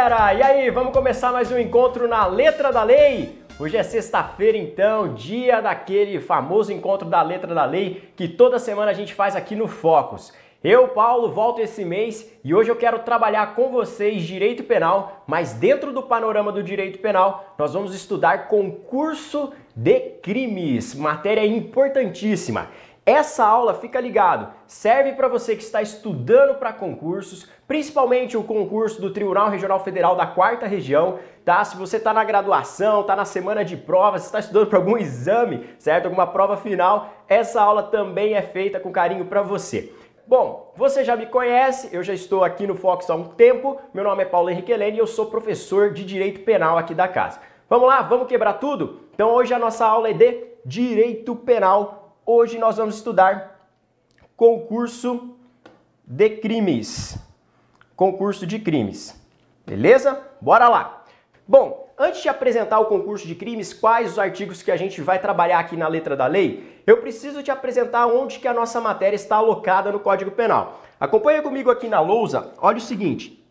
galera! E aí, vamos começar mais um encontro na Letra da Lei? Hoje é sexta-feira, então, dia daquele famoso encontro da Letra da Lei que toda semana a gente faz aqui no Focus. Eu, Paulo, volto esse mês e hoje eu quero trabalhar com vocês direito penal, mas dentro do panorama do direito penal, nós vamos estudar concurso de crimes, matéria importantíssima. Essa aula, fica ligado, serve para você que está estudando para concursos, principalmente o concurso do Tribunal Regional Federal da Quarta Região, tá? Se você está na graduação, está na semana de provas, está estudando para algum exame, certo? Alguma prova final, essa aula também é feita com carinho para você. Bom, você já me conhece, eu já estou aqui no Fox há um tempo. Meu nome é Paulo Henrique Helene e eu sou professor de Direito Penal aqui da casa. Vamos lá, vamos quebrar tudo? Então hoje a nossa aula é de Direito Penal. Hoje nós vamos estudar concurso de crimes. Concurso de crimes. Beleza? Bora lá. Bom, Antes de apresentar o concurso de crimes, quais os artigos que a gente vai trabalhar aqui na letra da lei, eu preciso te apresentar onde que a nossa matéria está alocada no Código Penal. Acompanha comigo aqui na lousa, olha o seguinte.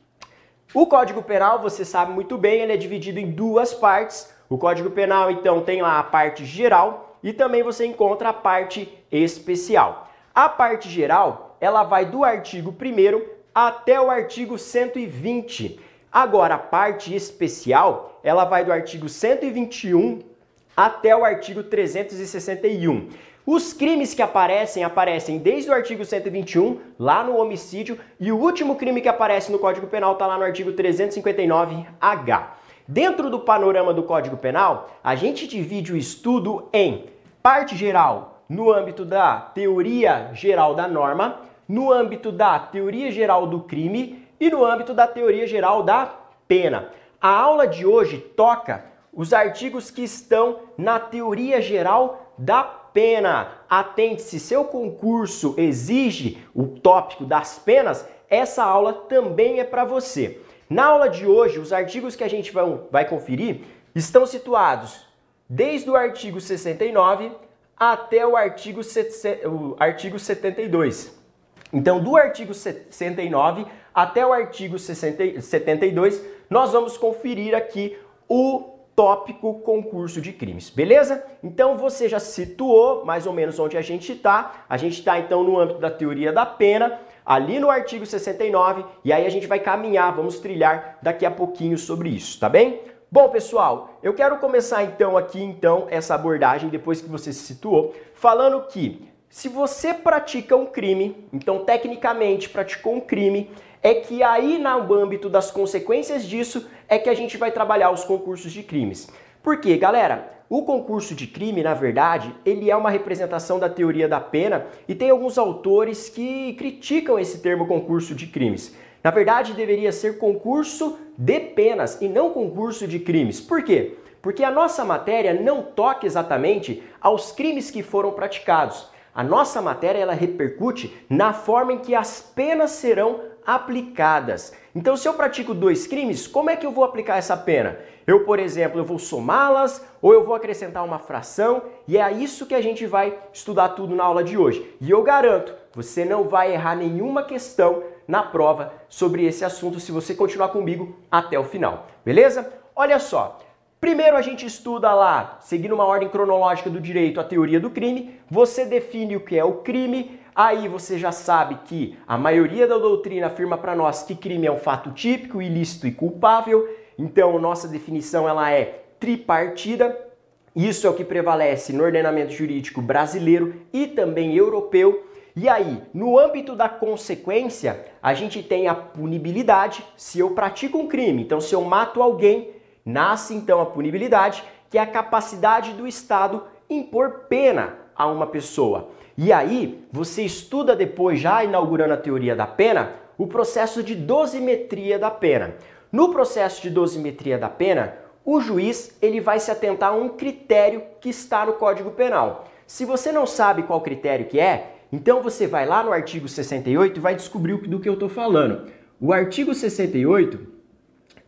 O Código Penal, você sabe muito bem, ele é dividido em duas partes. O Código Penal, então, tem lá a parte geral e também você encontra a parte especial. A parte geral, ela vai do artigo 1 até o artigo 120. Agora, a parte especial, ela vai do artigo 121 até o artigo 361. Os crimes que aparecem, aparecem desde o artigo 121, lá no homicídio, e o último crime que aparece no Código Penal está lá no artigo 359H. Dentro do panorama do Código Penal, a gente divide o estudo em parte geral, no âmbito da teoria geral da norma, no âmbito da teoria geral do crime e no âmbito da teoria geral da pena. A aula de hoje toca os artigos que estão na teoria geral da pena. Atente, se seu concurso exige o tópico das penas, essa aula também é para você. Na aula de hoje, os artigos que a gente vai, conferir estão situados desde o artigo 69 até o artigo, o artigo 72. Então, do artigo 69 até o artigo 60, 72, nós vamos conferir aqui o tópico concurso de crimes, beleza? Então você já situou mais ou menos onde a gente está. A gente está então no âmbito da teoria da pena, ali no artigo 69, e aí a gente vai caminhar, vamos trilhar daqui a pouquinho sobre isso, tá bem? Bom, pessoal, eu quero começar então aqui então essa abordagem depois que você se situou, falando que se você pratica um crime, então tecnicamente praticou um crime, é que aí no âmbito das consequências disso é que a gente vai trabalhar os concursos de crimes. Por quê, galera? O concurso de crime, na verdade, ele é uma representação da teoria da pena e tem alguns autores que criticam esse termo concurso de crimes. Na verdade, deveria ser concurso de penas e não concurso de crimes. Por quê? Porque a nossa matéria não toca exatamente aos crimes que foram praticados. A nossa matéria ela repercute na forma em que as penas serão aplicadas. Então, se eu pratico dois crimes, como é que eu vou aplicar essa pena? Eu, por exemplo, eu vou somá-las ou eu vou acrescentar uma fração e é isso que a gente vai estudar tudo na aula de hoje. E eu garanto, você não vai errar nenhuma questão na prova sobre esse assunto se você continuar comigo até o final, beleza? Olha só, Primeiro a gente estuda lá, seguindo uma ordem cronológica do direito, a teoria do crime. Você define o que é o crime. Aí você já sabe que a maioria da doutrina afirma para nós que crime é um fato típico, ilícito e culpável. Então, nossa definição ela é tripartida. Isso é o que prevalece no ordenamento jurídico brasileiro e também europeu. E aí, no âmbito da consequência, a gente tem a punibilidade se eu pratico um crime. Então, se eu mato alguém, Nasce então a punibilidade, que é a capacidade do Estado impor pena a uma pessoa. E aí, você estuda depois, já inaugurando a teoria da pena, o processo de dosimetria da pena. No processo de dosimetria da pena, o juiz ele vai se atentar a um critério que está no Código Penal. Se você não sabe qual critério que é, então você vai lá no artigo 68 e vai descobrir do que eu estou falando. O artigo 68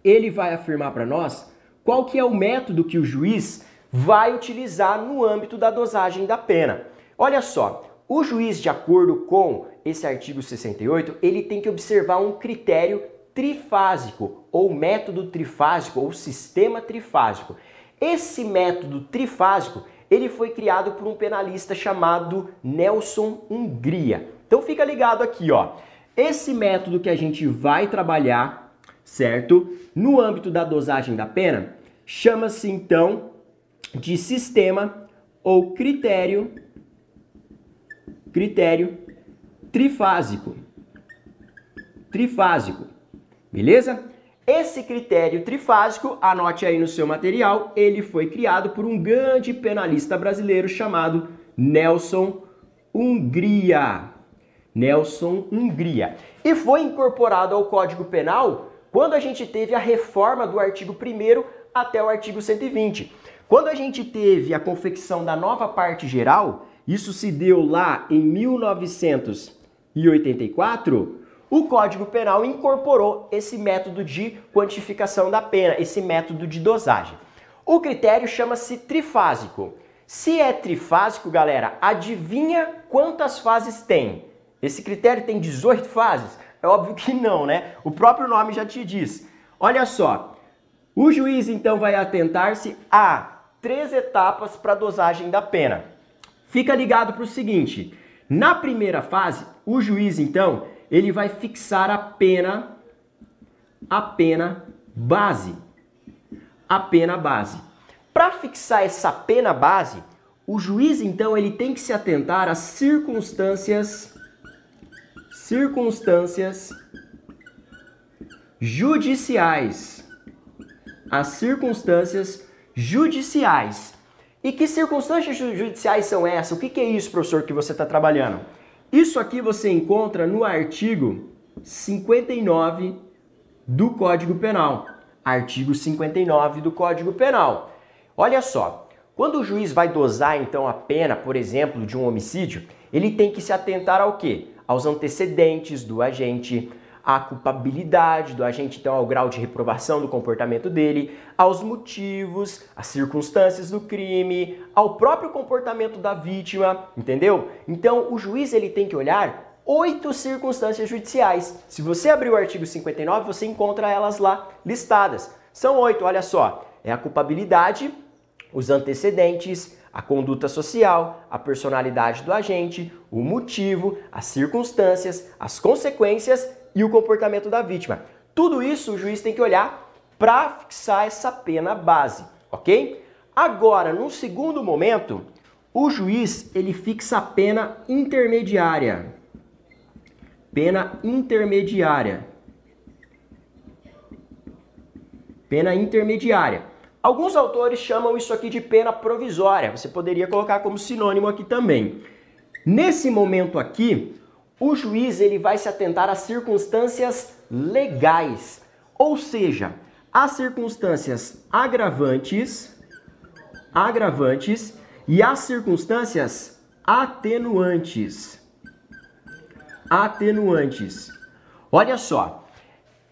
ele vai afirmar para nós qual que é o método que o juiz vai utilizar no âmbito da dosagem da pena. Olha só, o juiz, de acordo com esse artigo 68, ele tem que observar um critério trifásico, ou método trifásico, ou sistema trifásico. Esse método trifásico, ele foi criado por um penalista chamado Nelson Hungria. Então fica ligado aqui, ó. Esse método que a gente vai trabalhar, certo? No âmbito da dosagem da pena, chama-se então de sistema ou critério critério trifásico. Trifásico. Beleza? Esse critério trifásico, anote aí no seu material, ele foi criado por um grande penalista brasileiro chamado Nelson Hungria. Nelson Hungria. E foi incorporado ao Código Penal quando a gente teve a reforma do artigo 1 até o artigo 120. Quando a gente teve a confecção da nova parte geral, isso se deu lá em 1984, o Código Penal incorporou esse método de quantificação da pena, esse método de dosagem. O critério chama-se trifásico. Se é trifásico, galera, adivinha quantas fases tem? Esse critério tem 18 fases? É óbvio que não, né? O próprio nome já te diz. Olha só, o juiz então vai atentar-se a três etapas para a dosagem da pena. Fica ligado para o seguinte: na primeira fase, o juiz então ele vai fixar a pena, a pena base, a pena base. Para fixar essa pena base, o juiz então ele tem que se atentar às circunstâncias, circunstâncias judiciais, as circunstâncias judiciais. E que circunstâncias judiciais são essas? O que, que é isso, professor, que você está trabalhando? Isso aqui você encontra no artigo 59 do Código Penal. Artigo 59 do Código Penal. Olha só, quando o juiz vai dosar então a pena, por exemplo, de um homicídio, ele tem que se atentar ao quê? Aos antecedentes do agente, a culpabilidade do agente, então ao grau de reprovação do comportamento dele, aos motivos, às circunstâncias do crime, ao próprio comportamento da vítima, entendeu? Então o juiz ele tem que olhar oito circunstâncias judiciais. Se você abrir o artigo 59, você encontra elas lá listadas. São oito, olha só. É a culpabilidade, os antecedentes, a conduta social, a personalidade do agente, o motivo, as circunstâncias, as consequências e o comportamento da vítima. Tudo isso o juiz tem que olhar para fixar essa pena base, ok? Agora, num segundo momento, o juiz ele fixa a pena intermediária. Pena intermediária. Pena intermediária. Alguns autores chamam isso aqui de pena provisória. Você poderia colocar como sinônimo aqui também. Nesse momento aqui, o juiz ele vai se atentar às circunstâncias legais, ou seja, às circunstâncias agravantes, agravantes e às circunstâncias atenuantes. Atenuantes. Olha só,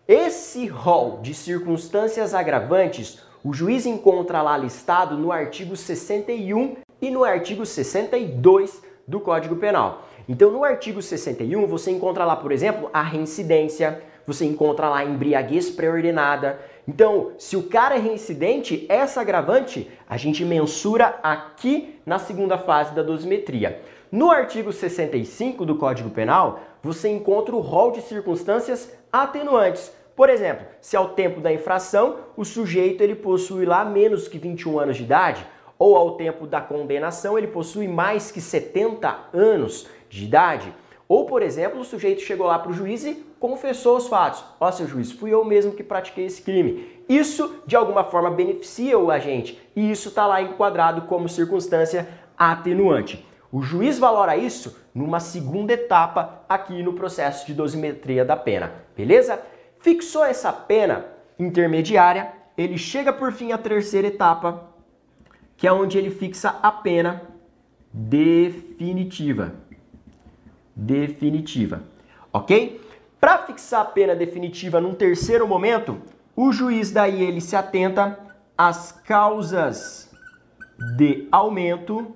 esse rol de circunstâncias agravantes o juiz encontra lá listado no artigo 61 e no artigo 62 do Código Penal. Então, no artigo 61, você encontra lá, por exemplo, a reincidência, você encontra lá a embriaguez pré-ordenada. Então, se o cara é reincidente, essa agravante a gente mensura aqui na segunda fase da dosimetria. No artigo 65 do Código Penal, você encontra o rol de circunstâncias atenuantes. Por exemplo, se ao tempo da infração o sujeito ele possui lá menos que 21 anos de idade, ou ao tempo da condenação ele possui mais que 70 anos de idade. Ou, por exemplo, o sujeito chegou lá para o juiz e confessou os fatos. Ó, seu juiz, fui eu mesmo que pratiquei esse crime. Isso, de alguma forma, beneficia o agente e isso está lá enquadrado como circunstância atenuante. O juiz valora isso numa segunda etapa aqui no processo de dosimetria da pena, beleza? Fixou essa pena intermediária, ele chega por fim à terceira etapa, que é onde ele fixa a pena definitiva definitiva, ok? Para fixar a pena definitiva num terceiro momento, o juiz daí ele se atenta às causas de aumento,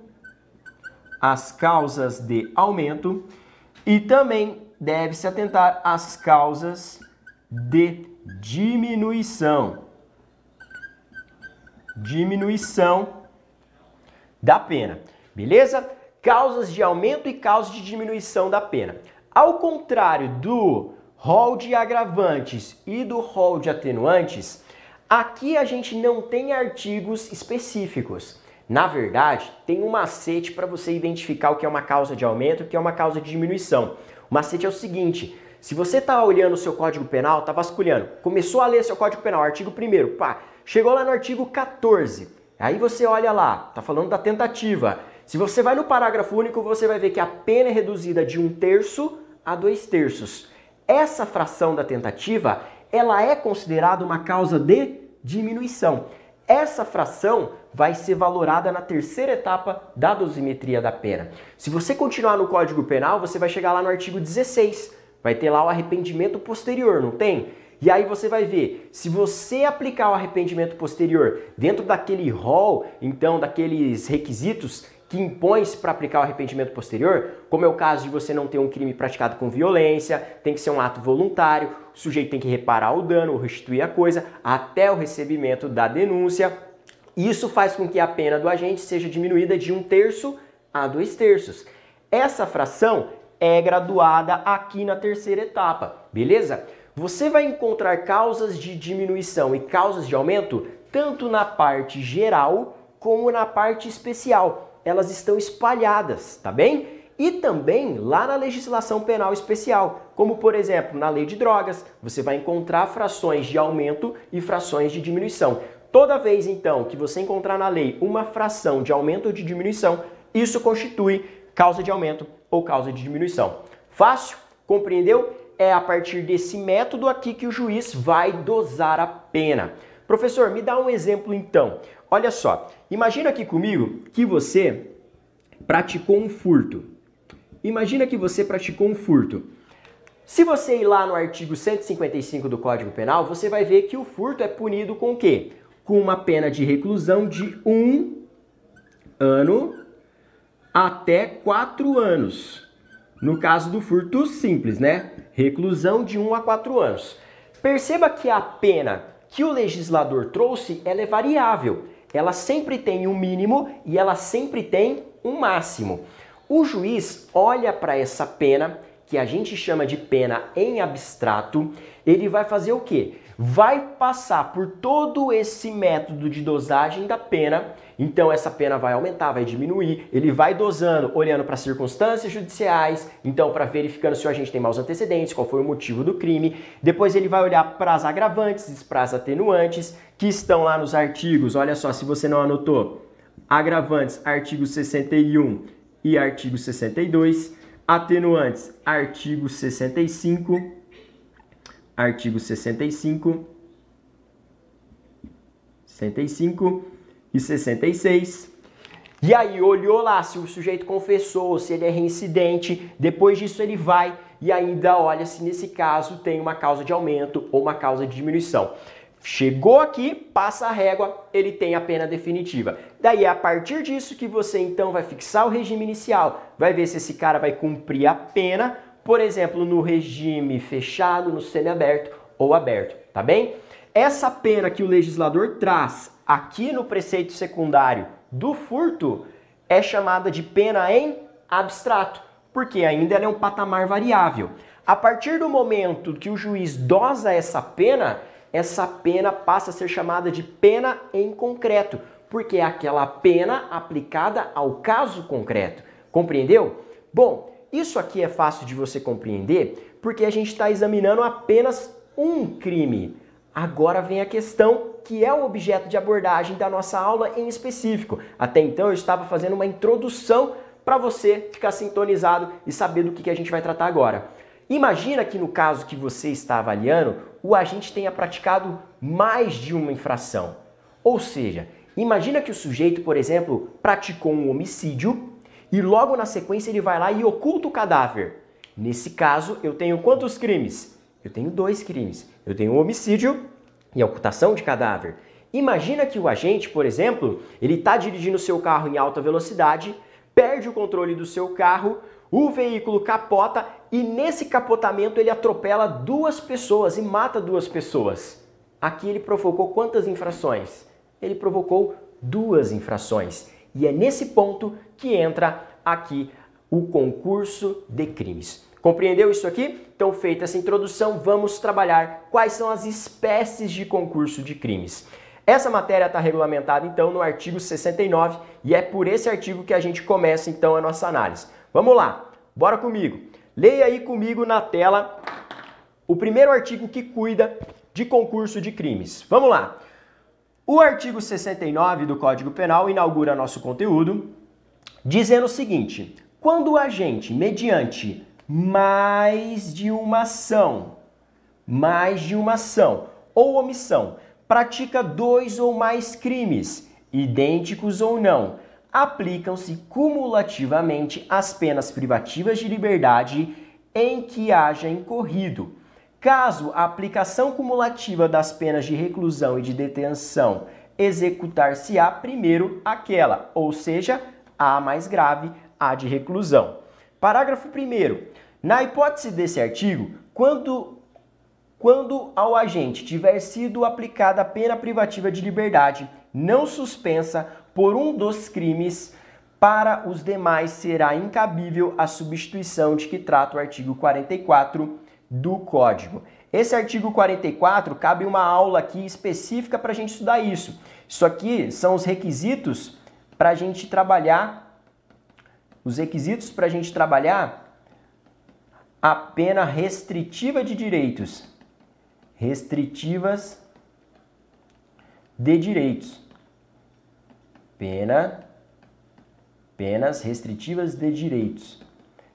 às causas de aumento e também deve se atentar às causas de diminuição. Diminuição da pena. Beleza? Causas de aumento e causas de diminuição da pena. Ao contrário do rol de agravantes e do rol de atenuantes, aqui a gente não tem artigos específicos. Na verdade, tem um macete para você identificar o que é uma causa de aumento e o que é uma causa de diminuição. O macete é o seguinte: se você está olhando o seu Código Penal, está vasculhando, começou a ler seu Código Penal, artigo 1 pá, chegou lá no artigo 14, aí você olha lá, está falando da tentativa. Se você vai no parágrafo único, você vai ver que a pena é reduzida de um terço a dois terços. Essa fração da tentativa, ela é considerada uma causa de diminuição. Essa fração vai ser valorada na terceira etapa da dosimetria da pena. Se você continuar no Código Penal, você vai chegar lá no artigo 16. Vai ter lá o arrependimento posterior, não tem? E aí você vai ver, se você aplicar o arrependimento posterior dentro daquele rol, então daqueles requisitos que impõe-se para aplicar o arrependimento posterior, como é o caso de você não ter um crime praticado com violência, tem que ser um ato voluntário, o sujeito tem que reparar o dano ou restituir a coisa até o recebimento da denúncia. Isso faz com que a pena do agente seja diminuída de um terço a dois terços. Essa fração é graduada aqui na terceira etapa, beleza? Você vai encontrar causas de diminuição e causas de aumento tanto na parte geral como na parte especial elas estão espalhadas, tá bem? E também lá na legislação penal especial, como por exemplo na lei de drogas, você vai encontrar frações de aumento e frações de diminuição. Toda vez então que você encontrar na lei uma fração de aumento ou de diminuição, isso constitui causa de aumento ou causa de diminuição. Fácil? Compreendeu? É a partir desse método aqui que o juiz vai dosar a pena. Professor, me dá um exemplo então. Olha só, imagina aqui comigo que você praticou um furto. Imagina que você praticou um furto. Se você ir lá no artigo 155 do Código Penal, você vai ver que o furto é punido com o quê? Com uma pena de reclusão de um ano até quatro anos. No caso do furto simples, né? Reclusão de um a quatro anos. Perceba que a pena que o legislador trouxe ela é variável ela sempre tem um mínimo e ela sempre tem um máximo. O juiz olha para essa pena, que a gente chama de pena em abstrato, ele vai fazer o quê? Vai passar por todo esse método de dosagem da pena então essa pena vai aumentar, vai diminuir, ele vai dosando, olhando para circunstâncias judiciais, então para verificando se o agente tem maus antecedentes, qual foi o motivo do crime. Depois ele vai olhar para as agravantes, para as atenuantes, que estão lá nos artigos. Olha só, se você não anotou, agravantes, artigo 61 e artigo 62, atenuantes, artigo 65, artigo 65, 65 e 66. E aí olhou lá se o sujeito confessou, se ele é reincidente, depois disso ele vai e ainda olha se nesse caso tem uma causa de aumento ou uma causa de diminuição. Chegou aqui, passa a régua, ele tem a pena definitiva. Daí é a partir disso que você então vai fixar o regime inicial, vai ver se esse cara vai cumprir a pena, por exemplo, no regime fechado, no semiaberto ou aberto, tá bem? Essa pena que o legislador traz aqui no preceito secundário do furto é chamada de pena em abstrato, porque ainda ela é um patamar variável. A partir do momento que o juiz dosa essa pena, essa pena passa a ser chamada de pena em concreto, porque é aquela pena aplicada ao caso concreto. Compreendeu? Bom, isso aqui é fácil de você compreender porque a gente está examinando apenas um crime. Agora vem a questão que é o objeto de abordagem da nossa aula em específico. Até então eu estava fazendo uma introdução para você ficar sintonizado e saber do que a gente vai tratar agora. Imagina que no caso que você está avaliando, o agente tenha praticado mais de uma infração. Ou seja, imagina que o sujeito, por exemplo, praticou um homicídio e logo na sequência ele vai lá e oculta o cadáver. Nesse caso, eu tenho quantos crimes? Eu tenho dois crimes. Eu tenho homicídio e a ocultação de cadáver. Imagina que o agente, por exemplo, ele está dirigindo seu carro em alta velocidade, perde o controle do seu carro, o veículo capota e nesse capotamento ele atropela duas pessoas e mata duas pessoas. Aqui ele provocou quantas infrações? Ele provocou duas infrações. E é nesse ponto que entra aqui o concurso de crimes. Compreendeu isso aqui? Então, feita essa introdução, vamos trabalhar quais são as espécies de concurso de crimes. Essa matéria está regulamentada então no artigo 69 e é por esse artigo que a gente começa então a nossa análise. Vamos lá, bora comigo. Leia aí comigo na tela o primeiro artigo que cuida de concurso de crimes. Vamos lá. O artigo 69 do Código Penal inaugura nosso conteúdo dizendo o seguinte: quando o agente, mediante mais de uma ação, mais de uma ação ou omissão, pratica dois ou mais crimes, idênticos ou não, aplicam-se cumulativamente as penas privativas de liberdade em que haja incorrido. Caso a aplicação cumulativa das penas de reclusão e de detenção executar-se-á primeiro aquela, ou seja, a mais grave, a de reclusão. Parágrafo 1. Na hipótese desse artigo, quando, quando ao agente tiver sido aplicada a pena privativa de liberdade não suspensa por um dos crimes, para os demais será incabível a substituição de que trata o artigo 44 do Código. Esse artigo 44 cabe uma aula aqui específica para a gente estudar isso. Isso aqui são os requisitos para a gente trabalhar, os requisitos para a gente trabalhar a pena restritiva de direitos. Restritivas de direitos pena, penas restritivas de direitos,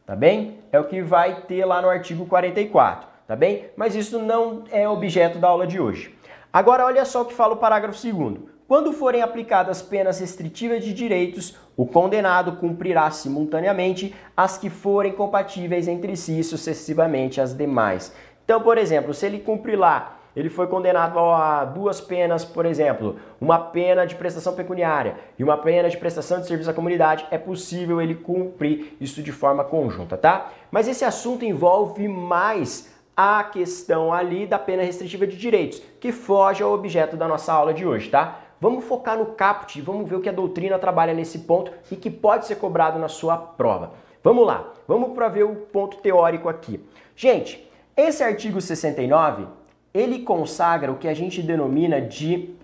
tá bem? É o que vai ter lá no artigo 44, tá bem? Mas isso não é objeto da aula de hoje. Agora olha só o que fala o parágrafo 2 quando forem aplicadas penas restritivas de direitos, o condenado cumprirá simultaneamente as que forem compatíveis entre si sucessivamente as demais. Então, por exemplo, se ele cumprir lá ele foi condenado a duas penas, por exemplo, uma pena de prestação pecuniária e uma pena de prestação de serviço à comunidade, é possível ele cumprir isso de forma conjunta, tá? Mas esse assunto envolve mais a questão ali da pena restritiva de direitos, que foge ao objeto da nossa aula de hoje, tá? Vamos focar no caput, vamos ver o que a doutrina trabalha nesse ponto e que pode ser cobrado na sua prova. Vamos lá, vamos para ver o ponto teórico aqui. Gente, esse artigo 69 ele consagra o que a gente denomina de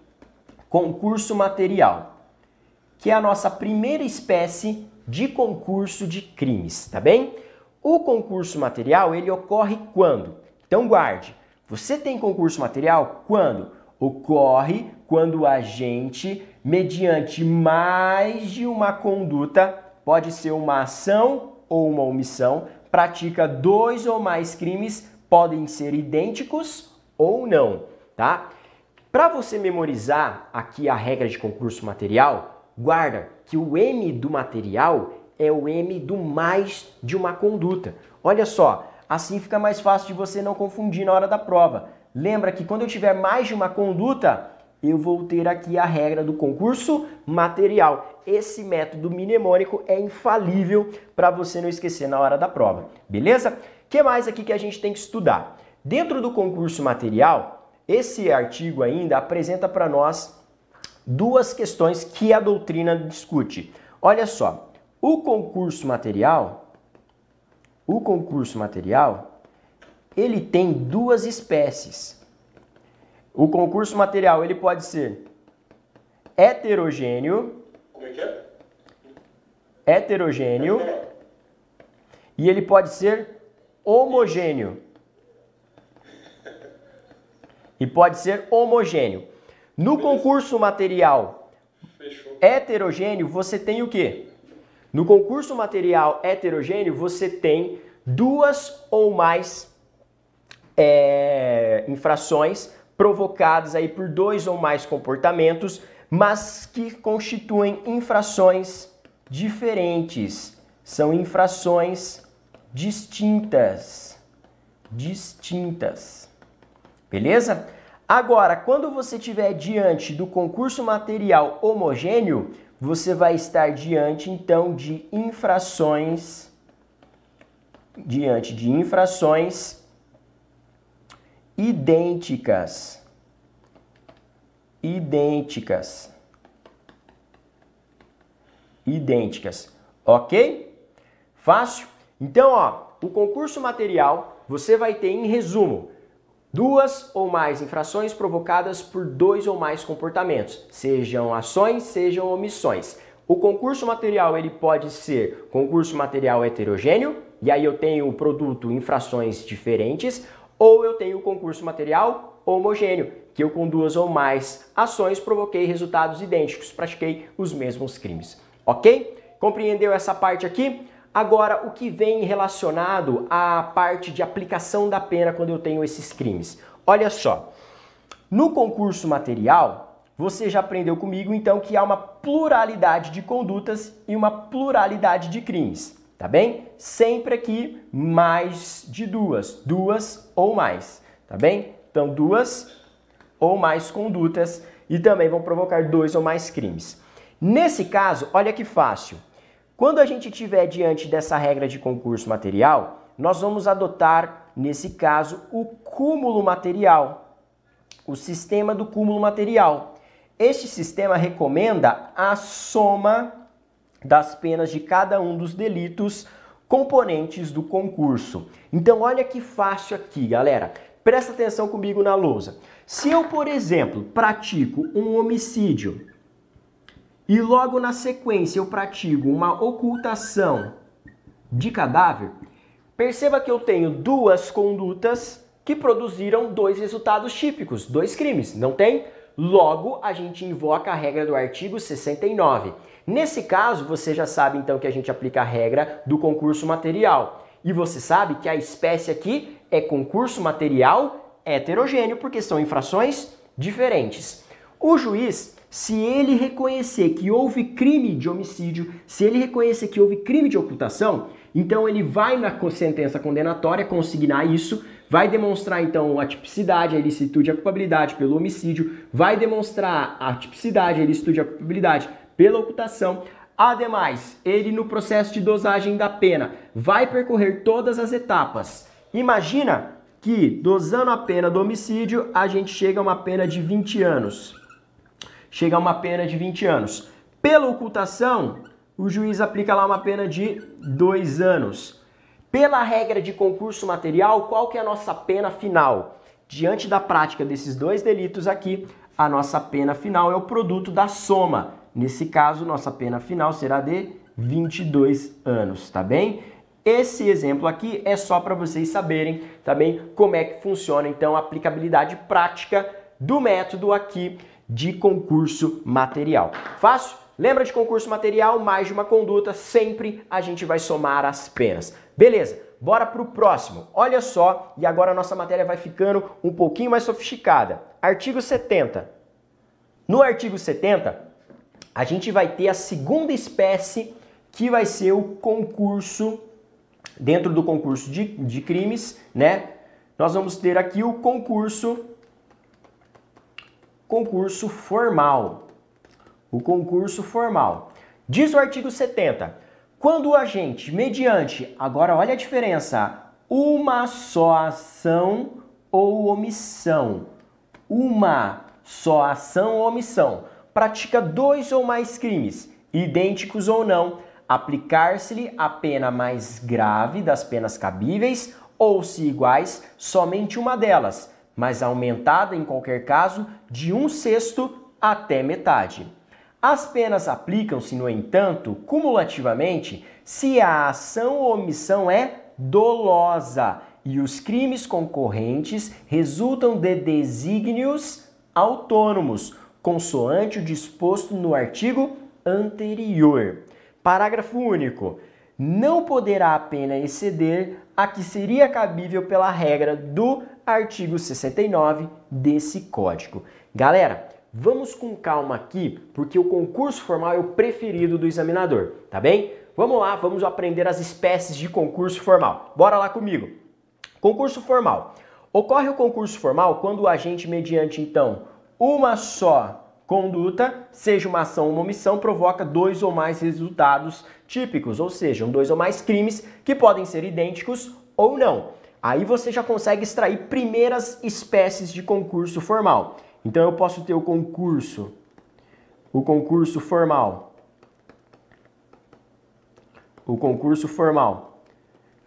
concurso material, que é a nossa primeira espécie de concurso de crimes, tá bem? O concurso material, ele ocorre quando? Então guarde, você tem concurso material quando? Ocorre quando o agente, mediante mais de uma conduta, pode ser uma ação ou uma omissão, pratica dois ou mais crimes, podem ser idênticos ou não, tá? Para você memorizar aqui a regra de concurso material, guarda que o M do material é o M do mais de uma conduta. Olha só, assim fica mais fácil de você não confundir na hora da prova. Lembra que quando eu tiver mais de uma conduta, eu vou ter aqui a regra do concurso material. Esse método mnemônico é infalível para você não esquecer na hora da prova, beleza? O que mais aqui que a gente tem que estudar? Dentro do concurso material, esse artigo ainda apresenta para nós duas questões que a doutrina discute. Olha só, o concurso material, o concurso material, ele tem duas espécies. O concurso material, ele pode ser heterogêneo. Como é que é? Heterogêneo. E ele pode ser homogêneo e pode ser homogêneo. No concurso material Fechou. heterogêneo, você tem o quê? No concurso material heterogêneo, você tem duas ou mais é, infrações provocadas aí por dois ou mais comportamentos, mas que constituem infrações diferentes. São infrações distintas. Distintas. Beleza? Agora, quando você estiver diante do concurso material homogêneo, você vai estar diante então de infrações diante de infrações idênticas. Idênticas. Idênticas. Ok? Fácil? Então, ó, o concurso material você vai ter em resumo duas ou mais infrações provocadas por dois ou mais comportamentos, sejam ações, sejam omissões. O concurso material ele pode ser concurso material heterogêneo, e aí eu tenho o produto infrações diferentes, ou eu tenho o concurso material homogêneo, que eu com duas ou mais ações provoquei resultados idênticos, pratiquei os mesmos crimes. Ok? Compreendeu essa parte aqui? Agora, o que vem relacionado à parte de aplicação da pena quando eu tenho esses crimes? Olha só, no concurso material, você já aprendeu comigo então que há uma pluralidade de condutas e uma pluralidade de crimes, tá bem? Sempre aqui mais de duas, duas ou mais, tá bem? Então, duas ou mais condutas e também vão provocar dois ou mais crimes. Nesse caso, olha que fácil. Quando a gente estiver diante dessa regra de concurso material, nós vamos adotar, nesse caso, o cúmulo material, o sistema do cúmulo material. Este sistema recomenda a soma das penas de cada um dos delitos componentes do concurso. Então, olha que fácil aqui, galera. Presta atenção comigo na lousa. Se eu, por exemplo, pratico um homicídio e logo na sequência eu pratico uma ocultação de cadáver, perceba que eu tenho duas condutas que produziram dois resultados típicos, dois crimes, não tem? Logo, a gente invoca a regra do artigo 69. Nesse caso, você já sabe então que a gente aplica a regra do concurso material. E você sabe que a espécie aqui é concurso material heterogêneo, porque são infrações diferentes. O juiz, se ele reconhecer que houve crime de homicídio, se ele reconhecer que houve crime de ocultação, então ele vai na sentença condenatória consignar isso vai demonstrar então a tipicidade, a ilicitude e a culpabilidade pelo homicídio, vai demonstrar a tipicidade, a ilicitude e a culpabilidade pela ocultação. Ademais, ele no processo de dosagem da pena vai percorrer todas as etapas. Imagina que dosando a pena do homicídio, a gente chega a uma pena de 20 anos. Chega a uma pena de 20 anos. Pela ocultação, o juiz aplica lá uma pena de 2 anos. Pela regra de concurso material, qual que é a nossa pena final? Diante da prática desses dois delitos aqui, a nossa pena final é o produto da soma. Nesse caso, nossa pena final será de 22 anos, tá bem? Esse exemplo aqui é só para vocês saberem também tá como é que funciona então a aplicabilidade prática do método aqui de concurso material. Fácil? Lembra de concurso material, mais de uma conduta, sempre a gente vai somar as penas. Beleza, bora pro próximo. Olha só, e agora a nossa matéria vai ficando um pouquinho mais sofisticada. Artigo 70. No artigo 70, a gente vai ter a segunda espécie que vai ser o concurso, dentro do concurso de, de crimes, né? Nós vamos ter aqui o concurso, concurso formal. O concurso formal. Diz o artigo 70, quando o agente, mediante, agora olha a diferença, uma só ação ou omissão, uma só ação ou omissão, pratica dois ou mais crimes, idênticos ou não, aplicar-se-lhe a pena mais grave das penas cabíveis ou, se iguais, somente uma delas, mas aumentada em qualquer caso de um sexto até metade. As penas aplicam-se, no entanto, cumulativamente se a ação ou omissão é dolosa e os crimes concorrentes resultam de desígnios autônomos, consoante o disposto no artigo anterior. Parágrafo único. Não poderá a pena exceder a que seria cabível pela regra do artigo 69 desse Código. Galera, Vamos com calma aqui, porque o concurso formal é o preferido do examinador, tá bem? Vamos lá, vamos aprender as espécies de concurso formal. Bora lá comigo. Concurso formal. Ocorre o concurso formal quando o agente, mediante então uma só conduta, seja uma ação ou uma omissão, provoca dois ou mais resultados típicos, ou seja, dois ou mais crimes que podem ser idênticos ou não. Aí você já consegue extrair primeiras espécies de concurso formal. Então eu posso ter o concurso, o concurso formal, o concurso formal,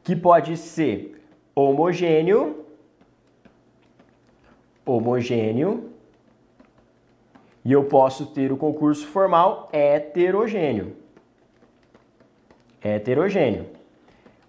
que pode ser homogêneo, homogêneo, e eu posso ter o concurso formal heterogêneo. Heterogêneo.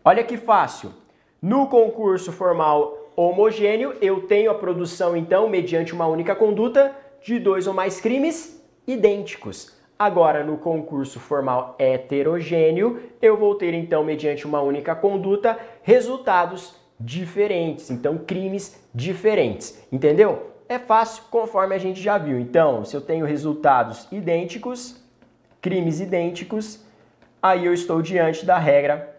Olha que fácil. No concurso formal homogêneo, eu tenho a produção, então, mediante uma única conduta, de dois ou mais crimes idênticos. Agora, no concurso formal heterogêneo, eu vou ter, então, mediante uma única conduta, resultados diferentes. Então, crimes diferentes. Entendeu? é fácil, conforme a gente já viu. Então, se eu tenho resultados idênticos, crimes idênticos, aí eu estou diante da regra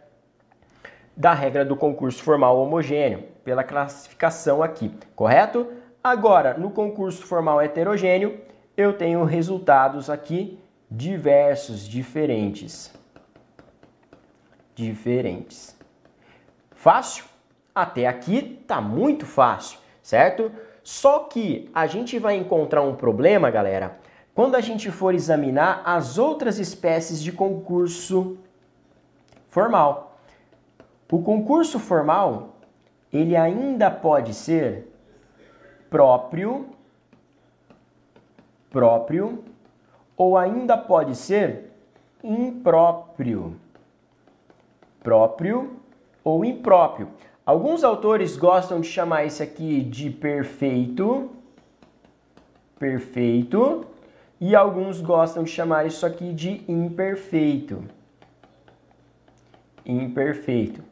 da regra do concurso formal homogêneo, pela classificação aqui, correto? Agora, no concurso formal heterogêneo, eu tenho resultados aqui diversos, diferentes. Diferentes. Fácil? Até aqui tá muito fácil, certo? Só que a gente vai encontrar um problema, galera, quando a gente for examinar as outras espécies de concurso formal. O concurso formal, ele ainda pode ser próprio, próprio, ou ainda pode ser impróprio, próprio ou impróprio. Alguns autores gostam de chamar isso aqui de perfeito, perfeito, e alguns gostam de chamar isso aqui de imperfeito. Imperfeito.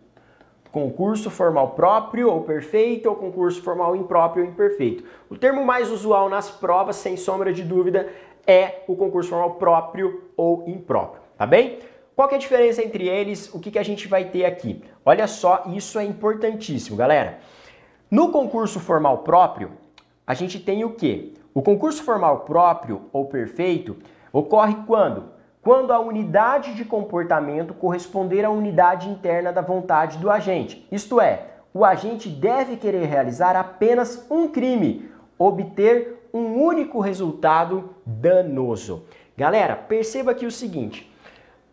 Concurso formal próprio ou perfeito ou concurso formal impróprio ou imperfeito. O termo mais usual nas provas, sem sombra de dúvida, é o concurso formal próprio ou impróprio, tá bem? Qual é a diferença entre eles? O que, que a gente vai ter aqui? Olha só, isso é importantíssimo, galera. No concurso formal próprio, a gente tem o quê? O concurso formal próprio ou perfeito ocorre quando? Quando a unidade de comportamento corresponder à unidade interna da vontade do agente. Isto é, o agente deve querer realizar apenas um crime, obter um único resultado danoso. Galera, perceba aqui o seguinte: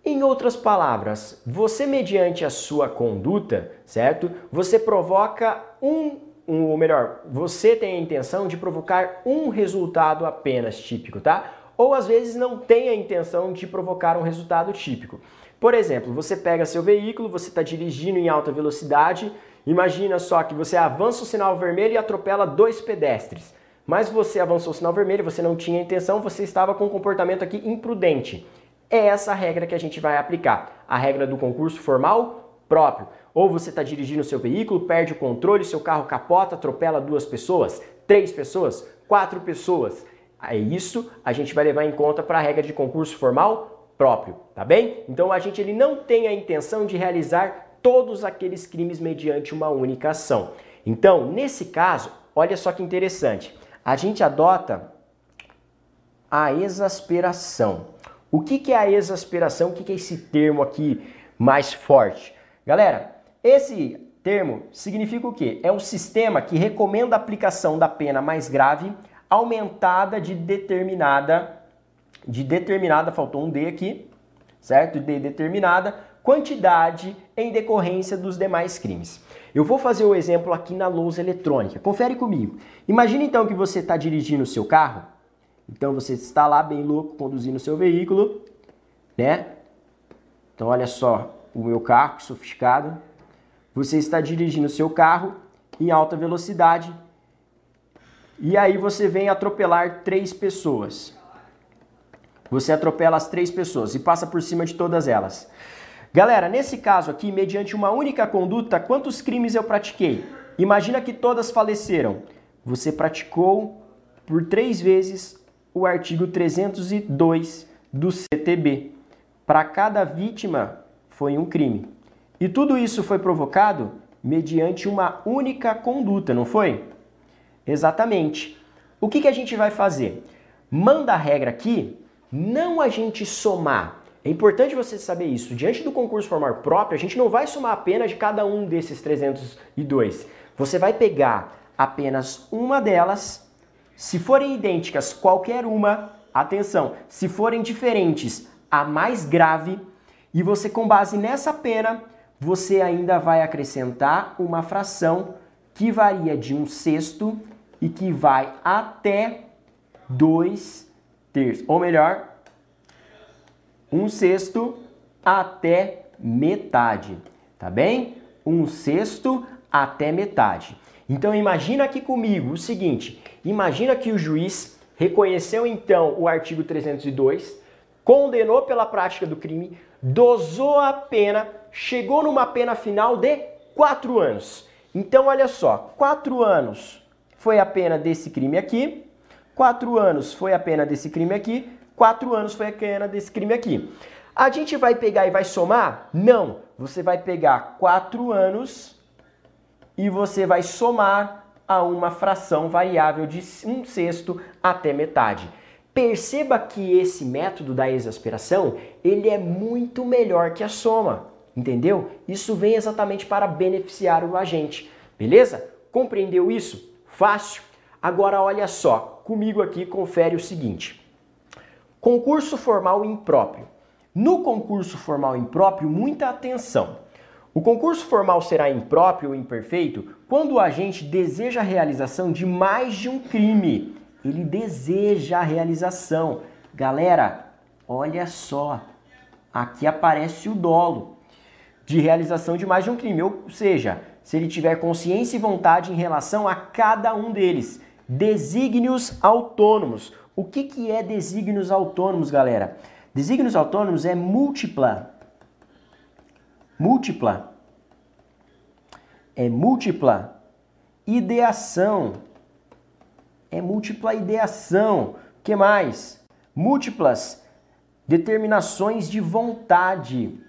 em outras palavras, você mediante a sua conduta, certo? Você provoca um, um, ou melhor, você tem a intenção de provocar um resultado apenas típico, tá? Ou às vezes não tem a intenção de provocar um resultado típico. Por exemplo, você pega seu veículo, você está dirigindo em alta velocidade, imagina só que você avança o sinal vermelho e atropela dois pedestres. Mas você avançou o sinal vermelho, você não tinha intenção, você estava com um comportamento aqui imprudente. É essa a regra que a gente vai aplicar. A regra do concurso formal próprio. Ou você está dirigindo seu veículo, perde o controle, seu carro capota, atropela duas pessoas, três pessoas, quatro pessoas. É isso a gente vai levar em conta para a regra de concurso formal próprio, tá bem? Então a gente ele não tem a intenção de realizar todos aqueles crimes mediante uma única ação. Então, nesse caso, olha só que interessante. A gente adota a exasperação. O que, que é a exasperação? O que, que é esse termo aqui mais forte? Galera, esse termo significa o quê? É um sistema que recomenda a aplicação da pena mais grave aumentada de determinada, de determinada, faltou um D aqui, certo? De determinada quantidade em decorrência dos demais crimes. Eu vou fazer o exemplo aqui na lousa eletrônica. Confere comigo. Imagina então que você está dirigindo o seu carro então você está lá bem louco conduzindo o seu veículo, né? Então olha só o meu carro sofisticado. Você está dirigindo o seu carro em alta velocidade e aí você vem atropelar três pessoas. Você atropela as três pessoas e passa por cima de todas elas. Galera, nesse caso aqui, mediante uma única conduta, quantos crimes eu pratiquei? Imagina que todas faleceram. Você praticou por três vezes o artigo 302 do CTB. Para cada vítima foi um crime. E tudo isso foi provocado mediante uma única conduta, não foi? Exatamente. O que, que a gente vai fazer? manda a regra aqui não a gente somar. É importante você saber isso. Diante do concurso formal próprio, a gente não vai somar a pena de cada um desses 302. Você vai pegar apenas uma delas. Se forem idênticas, qualquer uma, atenção, se forem diferentes, a mais grave, e você, com base nessa pena, você ainda vai acrescentar uma fração que varia de um sexto e que vai até dois terços. Ou melhor, um sexto até metade. Tá bem? Um sexto até metade. Então imagina aqui comigo o seguinte: imagina que o juiz reconheceu então o artigo 302, condenou pela prática do crime, dosou a pena, chegou numa pena final de quatro anos. Então, olha só, quatro anos foi a pena desse crime aqui, quatro anos foi a pena desse crime aqui, quatro anos foi a pena desse crime aqui. A gente vai pegar e vai somar? Não. Você vai pegar quatro anos e você vai somar a uma fração variável de um sexto até metade. Perceba que esse método da exasperação, ele é muito melhor que a soma, entendeu? Isso vem exatamente para beneficiar o agente, beleza? Compreendeu isso? Fácil? Agora olha só, comigo aqui confere o seguinte. Concurso formal impróprio. No concurso formal impróprio, muita atenção. O concurso formal será impróprio ou imperfeito quando o agente deseja a realização de mais de um crime ele deseja a realização. Galera, olha só, aqui aparece o dolo de realização de mais de um crime, ou seja, se ele tiver consciência e vontade em relação a cada um deles. Desígnios autônomos. O que, que é desígnios autônomos, galera? Desígnios autônomos é múltipla. Múltipla. É múltipla ideação é múltipla ideação. que mais? Múltiplas determinações de vontade.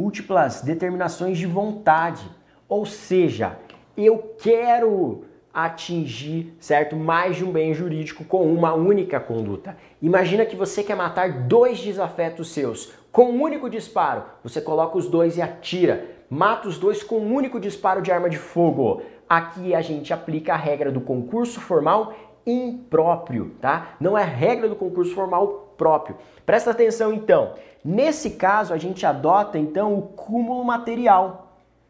Múltiplas determinações de vontade. Ou seja, eu quero atingir, certo, mais de um bem jurídico com uma única conduta. Imagina que você quer matar dois desafetos seus com um único disparo. Você coloca os dois e atira. Mata os dois com um único disparo de arma de fogo. Aqui a gente aplica a regra do concurso formal impróprio, tá? Não é regra do concurso formal próprio. Presta atenção então. Nesse caso a gente adota então o cúmulo material.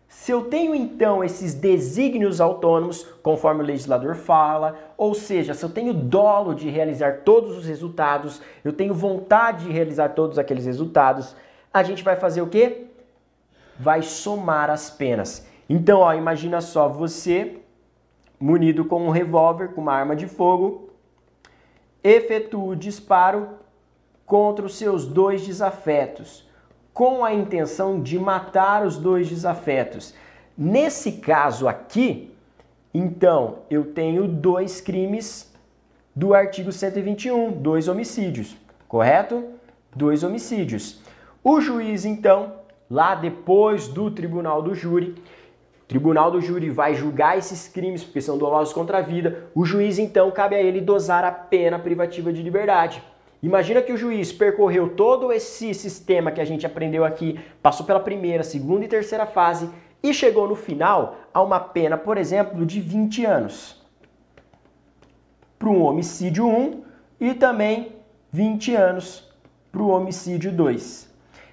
Se eu tenho então esses desígnios autônomos, conforme o legislador fala, ou seja, se eu tenho dolo de realizar todos os resultados, eu tenho vontade de realizar todos aqueles resultados, a gente vai fazer o quê? Vai somar as penas. Então, ó, imagina só você munido com um revólver, com uma arma de fogo, efetua o disparo contra os seus dois desafetos, com a intenção de matar os dois desafetos. Nesse caso aqui, então, eu tenho dois crimes do artigo 121, dois homicídios, correto? Dois homicídios. O juiz, então, lá depois do tribunal do júri, tribunal do júri vai julgar esses crimes porque são dolosos contra a vida. O juiz, então, cabe a ele dosar a pena privativa de liberdade. Imagina que o juiz percorreu todo esse sistema que a gente aprendeu aqui, passou pela primeira, segunda e terceira fase e chegou no final a uma pena, por exemplo, de 20 anos para um homicídio 1 e também 20 anos para o homicídio 2.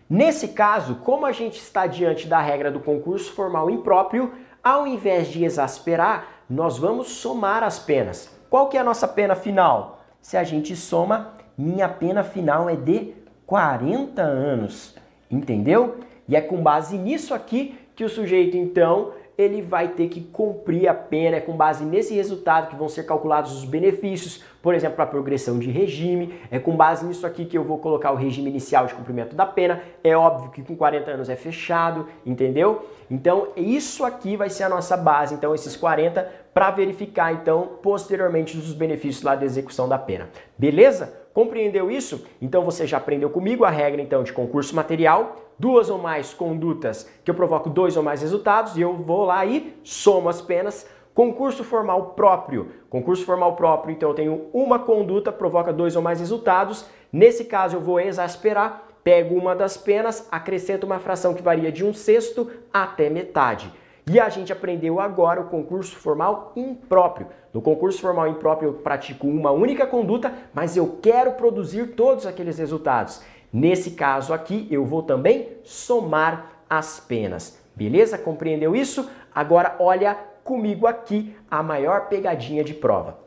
Nesse caso, como a gente está diante da regra do concurso formal impróprio, ao invés de exasperar, nós vamos somar as penas. Qual que é a nossa pena final? Se a gente soma, minha pena final é de 40 anos. Entendeu? E é com base nisso aqui que o sujeito então ele vai ter que cumprir a pena, é com base nesse resultado que vão ser calculados os benefícios, por exemplo, a progressão de regime, é com base nisso aqui que eu vou colocar o regime inicial de cumprimento da pena, é óbvio que com 40 anos é fechado, entendeu? Então, isso aqui vai ser a nossa base, então esses 40 para verificar então posteriormente os benefícios lá da execução da pena. Beleza? Compreendeu isso? Então você já aprendeu comigo a regra então de concurso material, duas ou mais condutas que eu provoco dois ou mais resultados e eu vou lá e somo as penas. Concurso formal próprio. Concurso formal próprio, então eu tenho uma conduta, provoca dois ou mais resultados. Nesse caso eu vou exasperar, pego uma das penas, acrescento uma fração que varia de um sexto até metade. E a gente aprendeu agora o concurso formal impróprio. No concurso formal impróprio eu pratico uma única conduta, mas eu quero produzir todos aqueles resultados. Nesse caso aqui, eu vou também somar as penas. Beleza? Compreendeu isso? Agora olha comigo aqui a maior pegadinha de prova.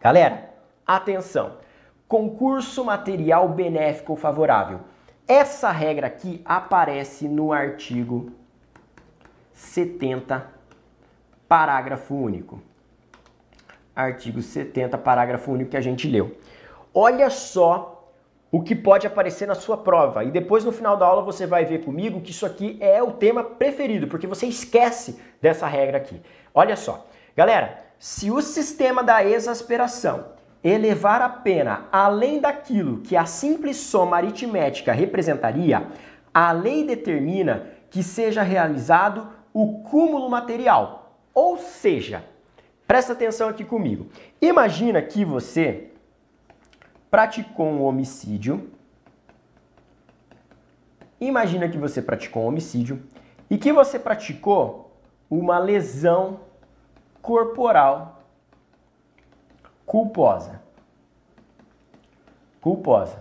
Galera, atenção! Concurso material benéfico favorável. Essa regra aqui aparece no artigo 70, parágrafo único. Artigo 70, parágrafo único que a gente leu. Olha só o que pode aparecer na sua prova. E depois no final da aula você vai ver comigo que isso aqui é o tema preferido, porque você esquece dessa regra aqui. Olha só. Galera, se o sistema da exasperação elevar a pena além daquilo que a simples soma aritmética representaria, a lei determina que seja realizado o cúmulo material. Ou seja, presta atenção aqui comigo. Imagina que você praticou um homicídio. Imagina que você praticou um homicídio e que você praticou uma lesão corporal culposa. Culposa.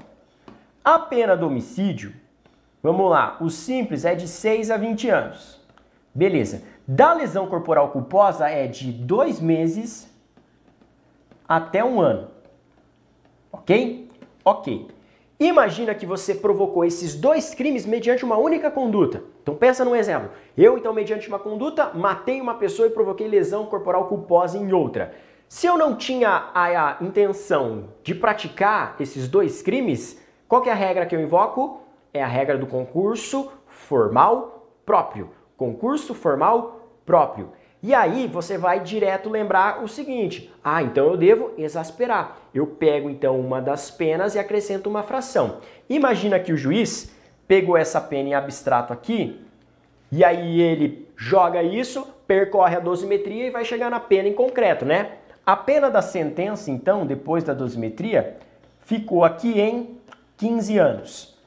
A pena do homicídio, vamos lá, o simples é de 6 a 20 anos. Beleza. Da lesão corporal culposa é de dois meses até um ano. Ok? Ok. Imagina que você provocou esses dois crimes mediante uma única conduta. Então pensa num exemplo. Eu, então, mediante uma conduta, matei uma pessoa e provoquei lesão corporal culposa em outra. Se eu não tinha a, intenção de praticar esses dois crimes, qual é a regra que eu invoco? É a regra do concurso formal próprio. Concurso formal próprio. E aí você vai direto lembrar o seguinte: ah, então eu devo exasperar. Eu pego então uma das penas e acrescento uma fração. Imagina que o juiz pegou essa pena em abstrato aqui, e aí ele joga isso, percorre a dosimetria e vai chegar na pena em concreto, né? A pena da sentença, então, depois da dosimetria, ficou aqui em 15 anos.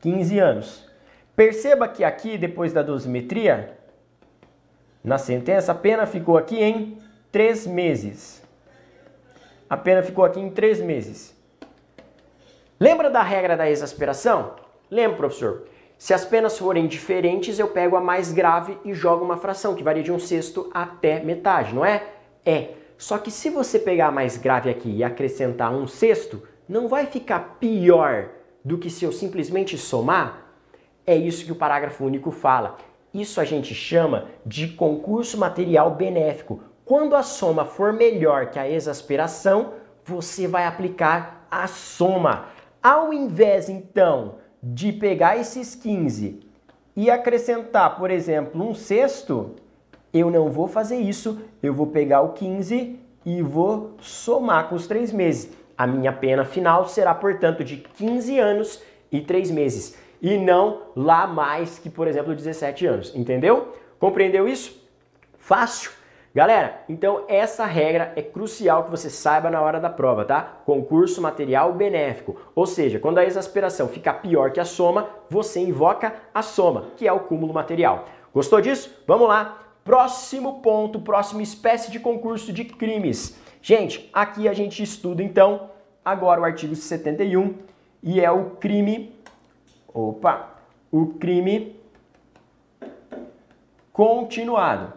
15 anos. Perceba que aqui, depois da dosimetria, na sentença, a pena ficou aqui em três meses. A pena ficou aqui em três meses. Lembra da regra da exasperação? Lembra, professor? Se as penas forem diferentes, eu pego a mais grave e jogo uma fração, que varia de um sexto até metade, não é? É. Só que se você pegar a mais grave aqui e acrescentar um sexto, não vai ficar pior do que se eu simplesmente somar? É isso que o parágrafo único fala. Isso a gente chama de concurso material benéfico. Quando a soma for melhor que a exasperação, você vai aplicar a soma. Ao invés, então, de pegar esses 15 e acrescentar, por exemplo, um sexto, eu não vou fazer isso. Eu vou pegar o 15 e vou somar com os três meses. A minha pena final será, portanto, de 15 anos e 3 meses e não lá mais que, por exemplo, 17 anos. Entendeu? Compreendeu isso? Fácil? Galera, então essa regra é crucial que você saiba na hora da prova, tá? Concurso material benéfico. Ou seja, quando a exasperação fica pior que a soma, você invoca a soma, que é o cúmulo material. Gostou disso? Vamos lá. Próximo ponto, próxima espécie de concurso de crimes. Gente, aqui a gente estuda então agora o artigo 71 e é o crime Opa! O crime continuado.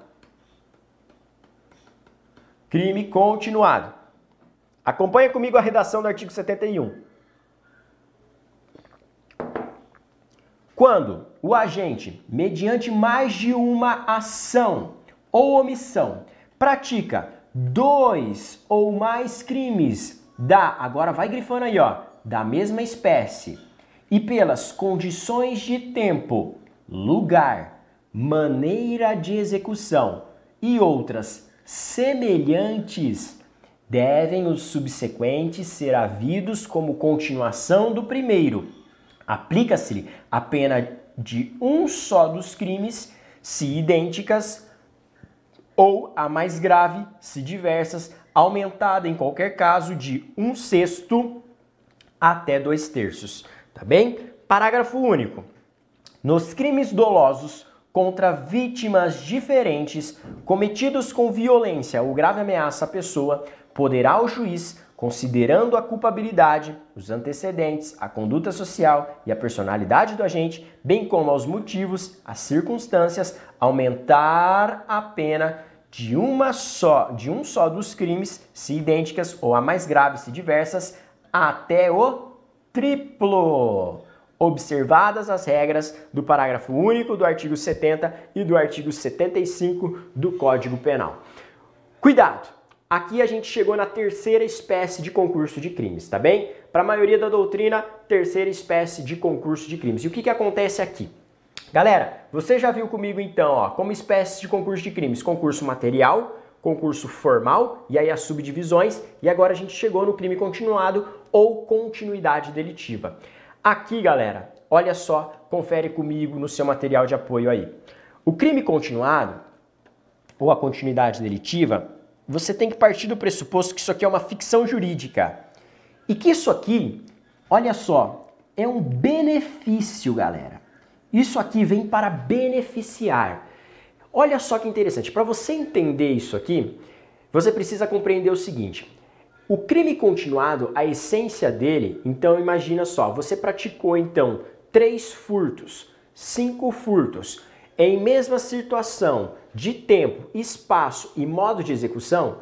Crime continuado. Acompanhe comigo a redação do artigo 71. Quando o agente, mediante mais de uma ação ou omissão, pratica dois ou mais crimes da, agora vai grifando aí, ó, da mesma espécie e pelas condições de tempo, lugar, maneira de execução e outras semelhantes, devem os subsequentes ser havidos como continuação do primeiro. Aplica-se a pena de um só dos crimes, se idênticas ou a mais grave, se diversas, aumentada em qualquer caso de um sexto até dois terços. Tá bem? Parágrafo único. Nos crimes dolosos contra vítimas diferentes cometidos com violência ou grave ameaça à pessoa, poderá o juiz, considerando a culpabilidade, os antecedentes, a conduta social e a personalidade do agente, bem como aos motivos, as circunstâncias, aumentar a pena de uma só, de um só dos crimes, se idênticas ou a mais graves se diversas, até o triplo observadas as regras do parágrafo único do artigo 70 e do artigo 75 do Código Penal. Cuidado! Aqui a gente chegou na terceira espécie de concurso de crimes, tá bem? Para a maioria da doutrina, terceira espécie de concurso de crimes. E o que, que acontece aqui? Galera, você já viu comigo então, ó, como espécie de concurso de crimes, concurso material, concurso formal e aí as subdivisões, e agora a gente chegou no crime continuado ou continuidade delitiva. Aqui, galera, olha só, confere comigo no seu material de apoio aí. O crime continuado, ou a continuidade delitiva, você tem que partir do pressuposto que isso aqui é uma ficção jurídica. E que isso aqui, olha só, é um benefício, galera. Isso aqui vem para beneficiar. Olha só que interessante, para você entender isso aqui, você precisa compreender o seguinte: o crime continuado, a essência dele, então imagina só, você praticou então três furtos, cinco furtos, em mesma situação de tempo, espaço e modo de execução,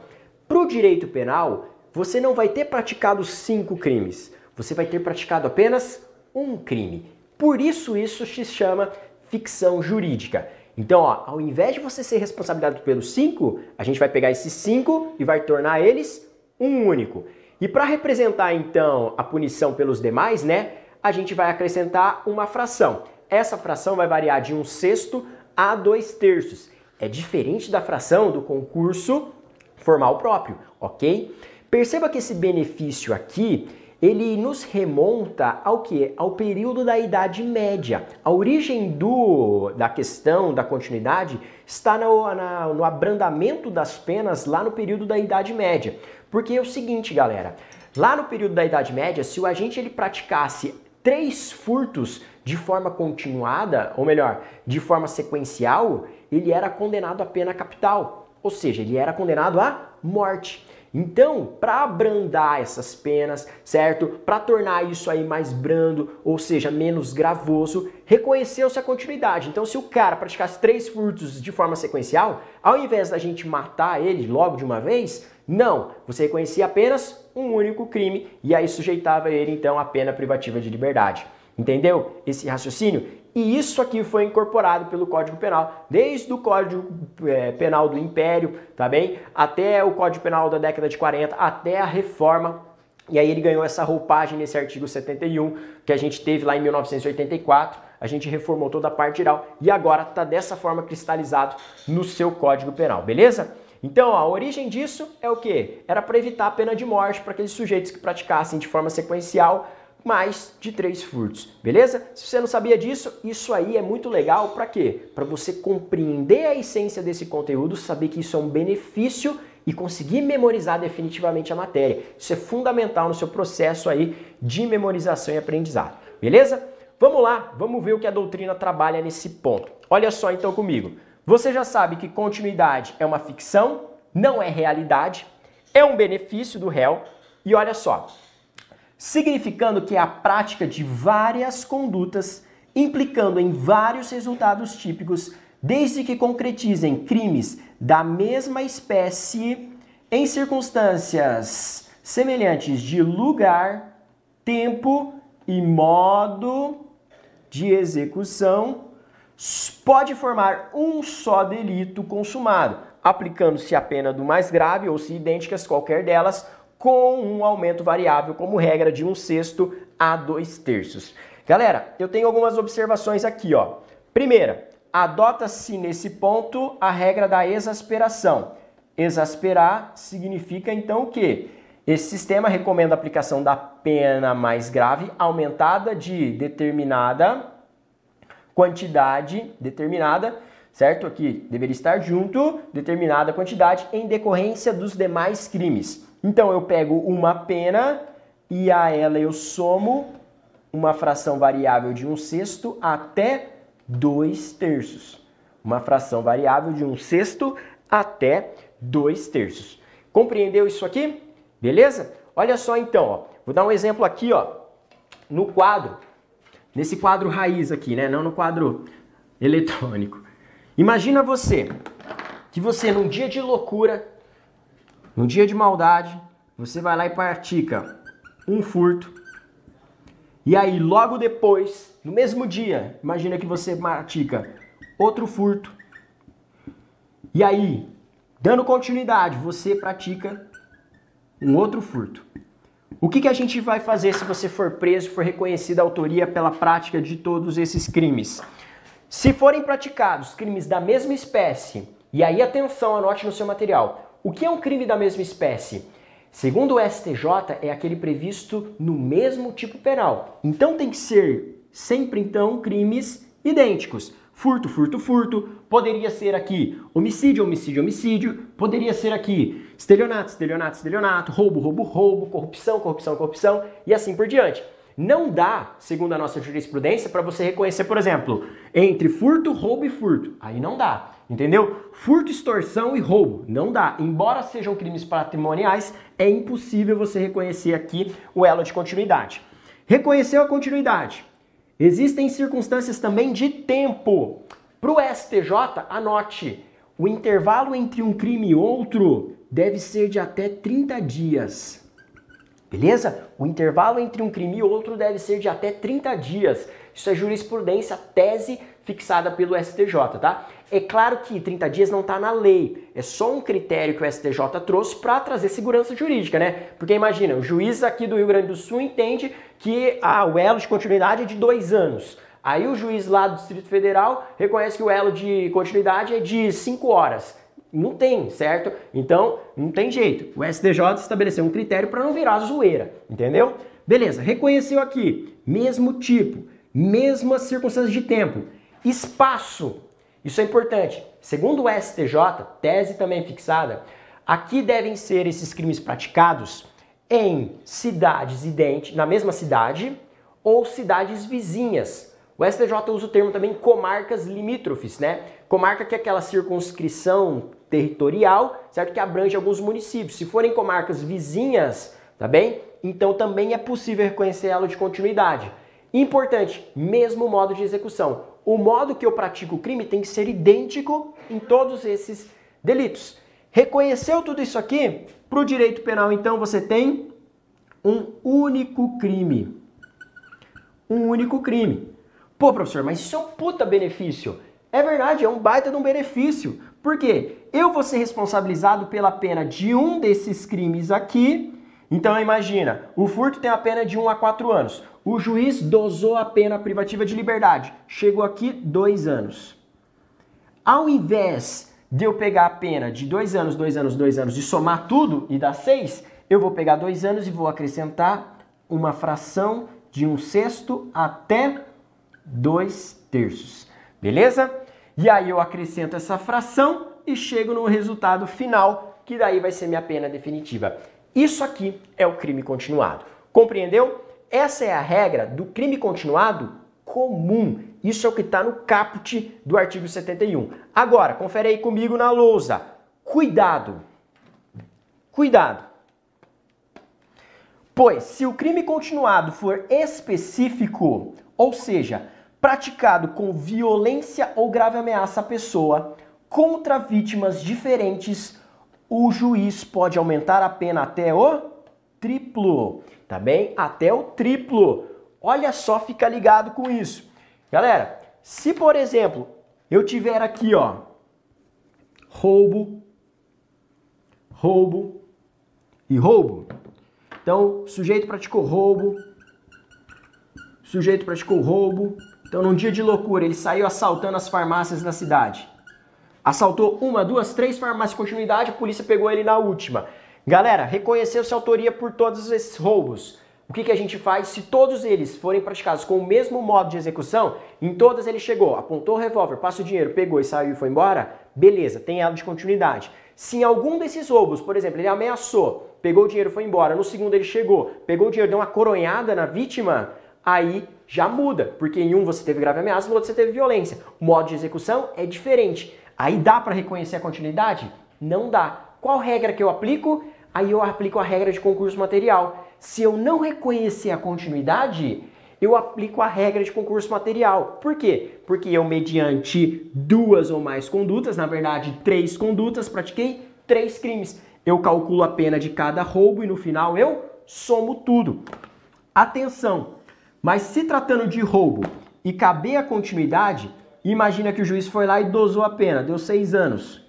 para o direito penal, você não vai ter praticado cinco crimes, você vai ter praticado apenas um crime. Por isso isso se chama ficção jurídica. Então, ó, ao invés de você ser responsabilizado pelos cinco, a gente vai pegar esses cinco e vai tornar eles um único. E para representar então a punição pelos demais, né, a gente vai acrescentar uma fração. Essa fração vai variar de um sexto a dois terços. É diferente da fração do concurso formal próprio, ok? Perceba que esse benefício aqui ele nos remonta ao que? Ao período da Idade Média. A origem do, da questão da continuidade está no, na, no abrandamento das penas lá no período da Idade Média. Porque é o seguinte, galera, lá no período da Idade Média, se o agente ele praticasse três furtos de forma continuada, ou melhor, de forma sequencial, ele era condenado à pena capital, ou seja, ele era condenado à morte. Então, para abrandar essas penas, certo? Para tornar isso aí mais brando, ou seja, menos gravoso, reconheceu-se a continuidade. Então, se o cara praticasse três furtos de forma sequencial, ao invés da gente matar ele logo de uma vez, não, você reconhecia apenas um único crime e aí sujeitava ele então à pena privativa de liberdade. Entendeu esse raciocínio? E isso aqui foi incorporado pelo Código Penal, desde o Código é, Penal do Império, tá bem? Até o Código Penal da década de 40, até a reforma. E aí ele ganhou essa roupagem nesse artigo 71 que a gente teve lá em 1984. A gente reformou toda a parte geral e agora está dessa forma cristalizado no seu Código Penal, beleza? Então, a origem disso é o que? Era para evitar a pena de morte para aqueles sujeitos que praticassem de forma sequencial mais de três furtos, beleza? Se você não sabia disso, isso aí é muito legal para quê? Para você compreender a essência desse conteúdo, saber que isso é um benefício e conseguir memorizar definitivamente a matéria. Isso é fundamental no seu processo aí de memorização e aprendizado, beleza? Vamos lá, vamos ver o que a doutrina trabalha nesse ponto. Olha só então comigo. Você já sabe que continuidade é uma ficção, não é realidade, é um benefício do réu. E olha só, significando que é a prática de várias condutas implicando em vários resultados típicos, desde que concretizem crimes da mesma espécie em circunstâncias semelhantes de lugar, tempo e modo de execução pode formar um só delito consumado, aplicando-se a pena do mais grave ou se idênticas qualquer delas, com um aumento variável como regra de um sexto a dois terços. Galera, eu tenho algumas observações aqui, ó. Primeira, adota-se nesse ponto a regra da exasperação. Exasperar significa então o quê? Esse sistema recomenda a aplicação da pena mais grave aumentada de determinada quantidade determinada certo? Aqui deveria estar junto determinada quantidade em decorrência dos demais crimes. Então eu pego uma pena e a ela eu somo uma fração variável de um sexto até dois terços. Uma fração variável de um sexto até dois terços. Compreendeu isso aqui? Beleza? Olha só então, ó. vou dar um exemplo aqui, ó, no quadro, nesse quadro raiz aqui, né? Não no quadro eletrônico. Imagina você que você num dia de loucura, num dia de maldade, você vai lá e pratica um furto. E aí logo depois, no mesmo dia, imagina que você pratica outro furto. E aí, dando continuidade, você pratica um outro furto. O que, que a gente vai fazer se você for preso for reconhecida a autoria pela prática de todos esses crimes? Se forem praticados crimes da mesma espécie, e aí atenção, anote no seu material. O que é um crime da mesma espécie? Segundo o STJ, é aquele previsto no mesmo tipo penal. Então tem que ser sempre então crimes idênticos. Furto, furto, furto. Poderia ser aqui homicídio, homicídio, homicídio. Poderia ser aqui estelionato, estelionato, estelionato. Roubo, roubo, roubo. Corrupção, corrupção, corrupção. E assim por diante. Não dá, segundo a nossa jurisprudência, para você reconhecer, por exemplo, entre furto, roubo e furto. Aí não dá, entendeu? Furto, extorsão e roubo. Não dá. Embora sejam crimes patrimoniais, é impossível você reconhecer aqui o elo de continuidade. Reconheceu a continuidade. Existem circunstâncias também de tempo. Para o STJ, anote, o intervalo entre um crime e outro deve ser de até 30 dias. Beleza? O intervalo entre um crime e outro deve ser de até 30 dias. Isso é jurisprudência, tese fixada pelo STJ, tá? É claro que 30 dias não está na lei, é só um critério que o STJ trouxe para trazer segurança jurídica, né? Porque imagina, o juiz aqui do Rio Grande do Sul entende que ah, o elo de continuidade é de dois anos. Aí o juiz lá do Distrito Federal reconhece que o elo de continuidade é de cinco horas. Não tem, certo? Então, não tem jeito. O STJ estabeleceu um critério para não virar zoeira, entendeu? Beleza, reconheceu aqui, mesmo tipo, mesmas circunstâncias de tempo, espaço, isso é importante. Segundo o STJ, tese também fixada, aqui devem ser esses crimes praticados em cidades idênticas, na mesma cidade ou cidades vizinhas. O STJ usa o termo também comarcas limítrofes, né? Comarca que é aquela circunscrição territorial, certo? Que abrange alguns municípios. Se forem comarcas vizinhas, tá bem? Então também é possível reconhecer ela de continuidade. Importante, mesmo modo de execução o modo que eu pratico o crime tem que ser idêntico em todos esses delitos. Reconheceu tudo isso aqui? Para o direito penal, então, você tem um único crime. Um único crime. Pô, professor, mas isso é um puta benefício. É verdade, é um baita de um benefício. Por quê? Eu vou ser responsabilizado pela pena de um desses crimes aqui. Então imagina, o furto tem a pena de 1 a 4 anos. O juiz dosou a pena privativa de liberdade. Chegou aqui dois anos. Ao invés de eu pegar a pena de dois anos, dois anos, dois anos e somar tudo e dar seis, eu vou pegar dois anos e vou acrescentar uma fração de um sexto até dois terços. Beleza? E aí eu acrescento essa fração e chego no resultado final, que daí vai ser minha pena definitiva. Isso aqui é o crime continuado. Compreendeu? Essa é a regra do crime continuado comum. Isso é o que está no caput do artigo 71. Agora, confere aí comigo na lousa. Cuidado. Cuidado. Pois, se o crime continuado for específico, ou seja, praticado com violência ou grave ameaça à pessoa contra vítimas diferentes, o juiz pode aumentar a pena até o triplo tá bem? Até o triplo. Olha só, fica ligado com isso. Galera, se por exemplo, eu tiver aqui, ó, roubo, roubo e roubo. Então, sujeito praticou roubo, sujeito praticou roubo. Então, num dia de loucura, ele saiu assaltando as farmácias da cidade. Assaltou uma, duas, três farmácias de continuidade, a polícia pegou ele na última. Galera, reconheceu-se autoria por todos esses roubos. o que, que a gente faz se todos eles forem praticados com o mesmo modo de execução? Em todas ele chegou, apontou o revólver, passa o dinheiro, pegou e saiu e foi embora? Beleza, tem ela de continuidade. Se em algum desses roubos, por exemplo, ele ameaçou, pegou o dinheiro, foi embora, no segundo ele chegou, pegou o dinheiro, deu uma coronhada na vítima, aí já muda, porque em um você teve grave ameaça, no outro você teve violência. O modo de execução é diferente. Aí dá para reconhecer a continuidade? Não dá. Qual regra que eu aplico? Aí eu aplico a regra de concurso material. Se eu não reconhecer a continuidade, eu aplico a regra de concurso material. Por quê? Porque eu, mediante duas ou mais condutas, na verdade, três condutas, pratiquei três crimes. Eu calculo a pena de cada roubo e no final eu somo tudo. Atenção! Mas se tratando de roubo e caber a continuidade, imagina que o juiz foi lá e dosou a pena, deu seis anos.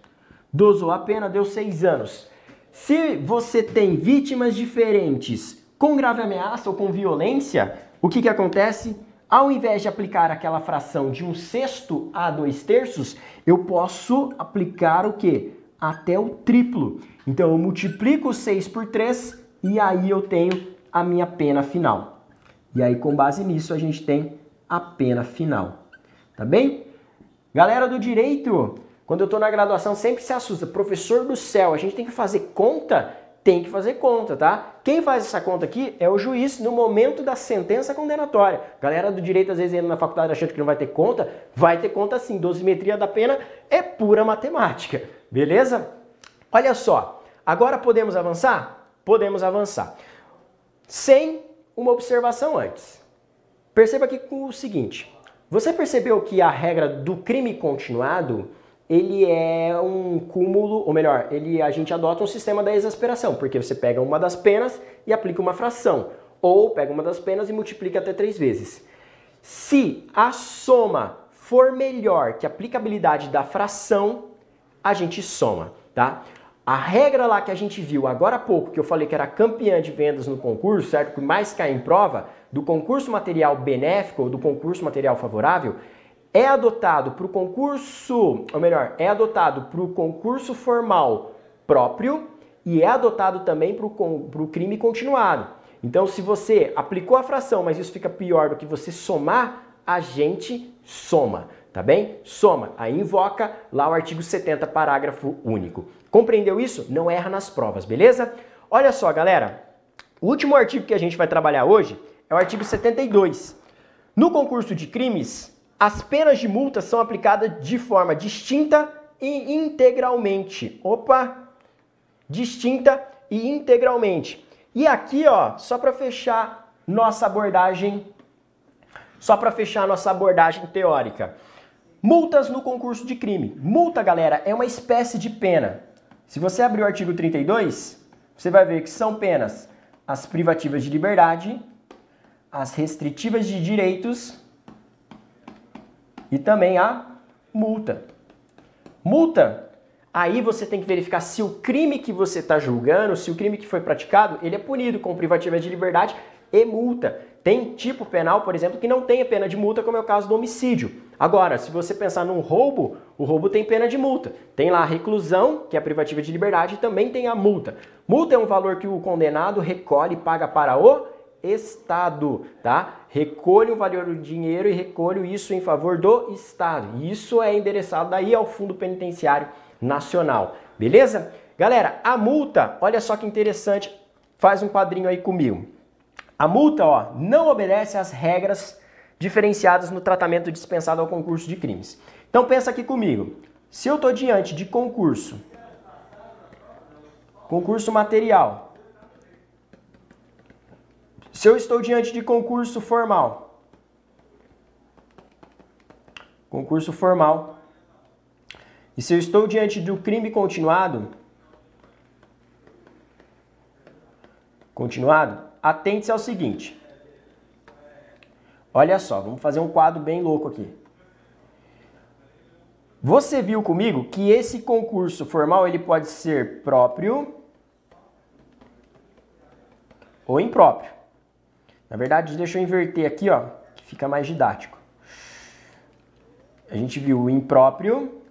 Dosou a pena, deu seis anos. Se você tem vítimas diferentes com grave ameaça ou com violência, o que, que acontece? Ao invés de aplicar aquela fração de um sexto a dois terços, eu posso aplicar o que? Até o triplo. Então eu multiplico 6 por 3 e aí eu tenho a minha pena final. E aí com base nisso a gente tem a pena final. Tá bem? Galera do direito, quando eu estou na graduação sempre se assusta. Professor do céu, a gente tem que fazer conta tem que fazer conta, tá? Quem faz essa conta aqui é o juiz no momento da sentença condenatória. Galera do direito às vezes entra na faculdade achando que não vai ter conta, vai ter conta sim. Dosimetria da pena é pura matemática, beleza? Olha só, agora podemos avançar? Podemos avançar. Sem uma observação antes. Perceba aqui o seguinte, você percebeu que a regra do crime continuado ele é um cúmulo, ou melhor, ele, a gente adota um sistema da exasperação, porque você pega uma das penas e aplica uma fração, ou pega uma das penas e multiplica até três vezes. Se a soma for melhor que a aplicabilidade da fração, a gente soma, tá? A regra lá que a gente viu agora há pouco, que eu falei que era campeã de vendas no concurso, certo? Que mais cai em prova, do concurso material benéfico ou do concurso material favorável, é adotado para o concurso, ou melhor, é adotado para o concurso formal próprio e é adotado também para o crime continuado. Então, se você aplicou a fração, mas isso fica pior do que você somar, a gente soma, tá bem? Soma, aí invoca lá o artigo 70, parágrafo único. Compreendeu isso? Não erra nas provas, beleza? Olha só, galera, o último artigo que a gente vai trabalhar hoje é o artigo 72. No concurso de crimes, as penas de multa são aplicadas de forma distinta e integralmente. Opa! Distinta e integralmente. E aqui, ó, só para fechar nossa abordagem, só para fechar nossa abordagem teórica. Multas no concurso de crime. Multa, galera, é uma espécie de pena. Se você abrir o artigo 32, você vai ver que são penas as privativas de liberdade, as restritivas de direitos e também a multa. Multa, aí você tem que verificar se o crime que você está julgando, se o crime que foi praticado, ele é punido com privativa de liberdade e multa. Tem tipo penal, por exemplo, que não tem a pena de multa, como é o caso do homicídio. Agora, se você pensar num roubo, o roubo tem pena de multa. Tem lá a reclusão, que é a privativa de liberdade, e também tem a multa. Multa é um valor que o condenado recolhe e paga para o Estado, tá? Recolho o valor do dinheiro e recolho isso em favor do Estado. Isso é endereçado daí ao Fundo Penitenciário Nacional, beleza? Galera, a multa, olha só que interessante, faz um quadrinho aí comigo. A multa, ó, não obedece às regras diferenciadas no tratamento dispensado ao concurso de crimes. Então pensa aqui comigo. Se eu estou diante de concurso, concurso material, se eu estou diante de concurso formal, concurso formal, e se eu estou diante do crime continuado, continuado, atente-se ao seguinte. Olha só, vamos fazer um quadro bem louco aqui. Você viu comigo que esse concurso formal ele pode ser próprio ou impróprio. Na verdade, deixa eu inverter aqui, ó, que fica mais didático. A gente viu o impróprio,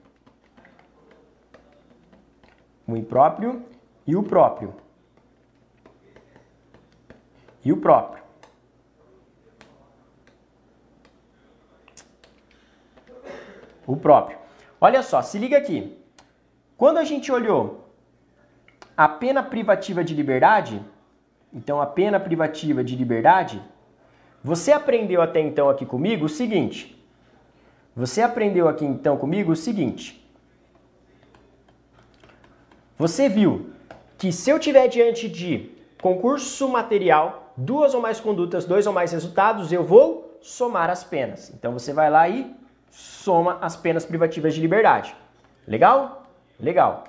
o impróprio e o próprio. E o próprio. O próprio. Olha só, se liga aqui. Quando a gente olhou a pena privativa de liberdade, então a pena privativa de liberdade, você aprendeu até então aqui comigo o seguinte. Você aprendeu aqui então comigo o seguinte. Você viu que se eu tiver diante de concurso material, duas ou mais condutas, dois ou mais resultados, eu vou somar as penas. Então você vai lá e soma as penas privativas de liberdade. Legal? Legal.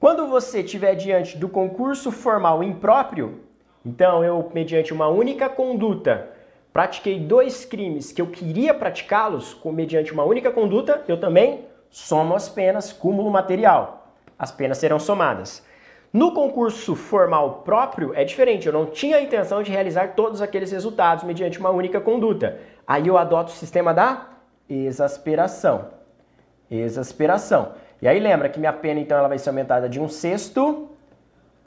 Quando você estiver diante do concurso formal impróprio, então eu, mediante uma única conduta, pratiquei dois crimes que eu queria praticá-los mediante uma única conduta, eu também somo as penas, cúmulo material. As penas serão somadas. No concurso formal próprio é diferente, eu não tinha a intenção de realizar todos aqueles resultados mediante uma única conduta. Aí eu adoto o sistema da exasperação. Exasperação. E aí lembra que minha pena então ela vai ser aumentada de um sexto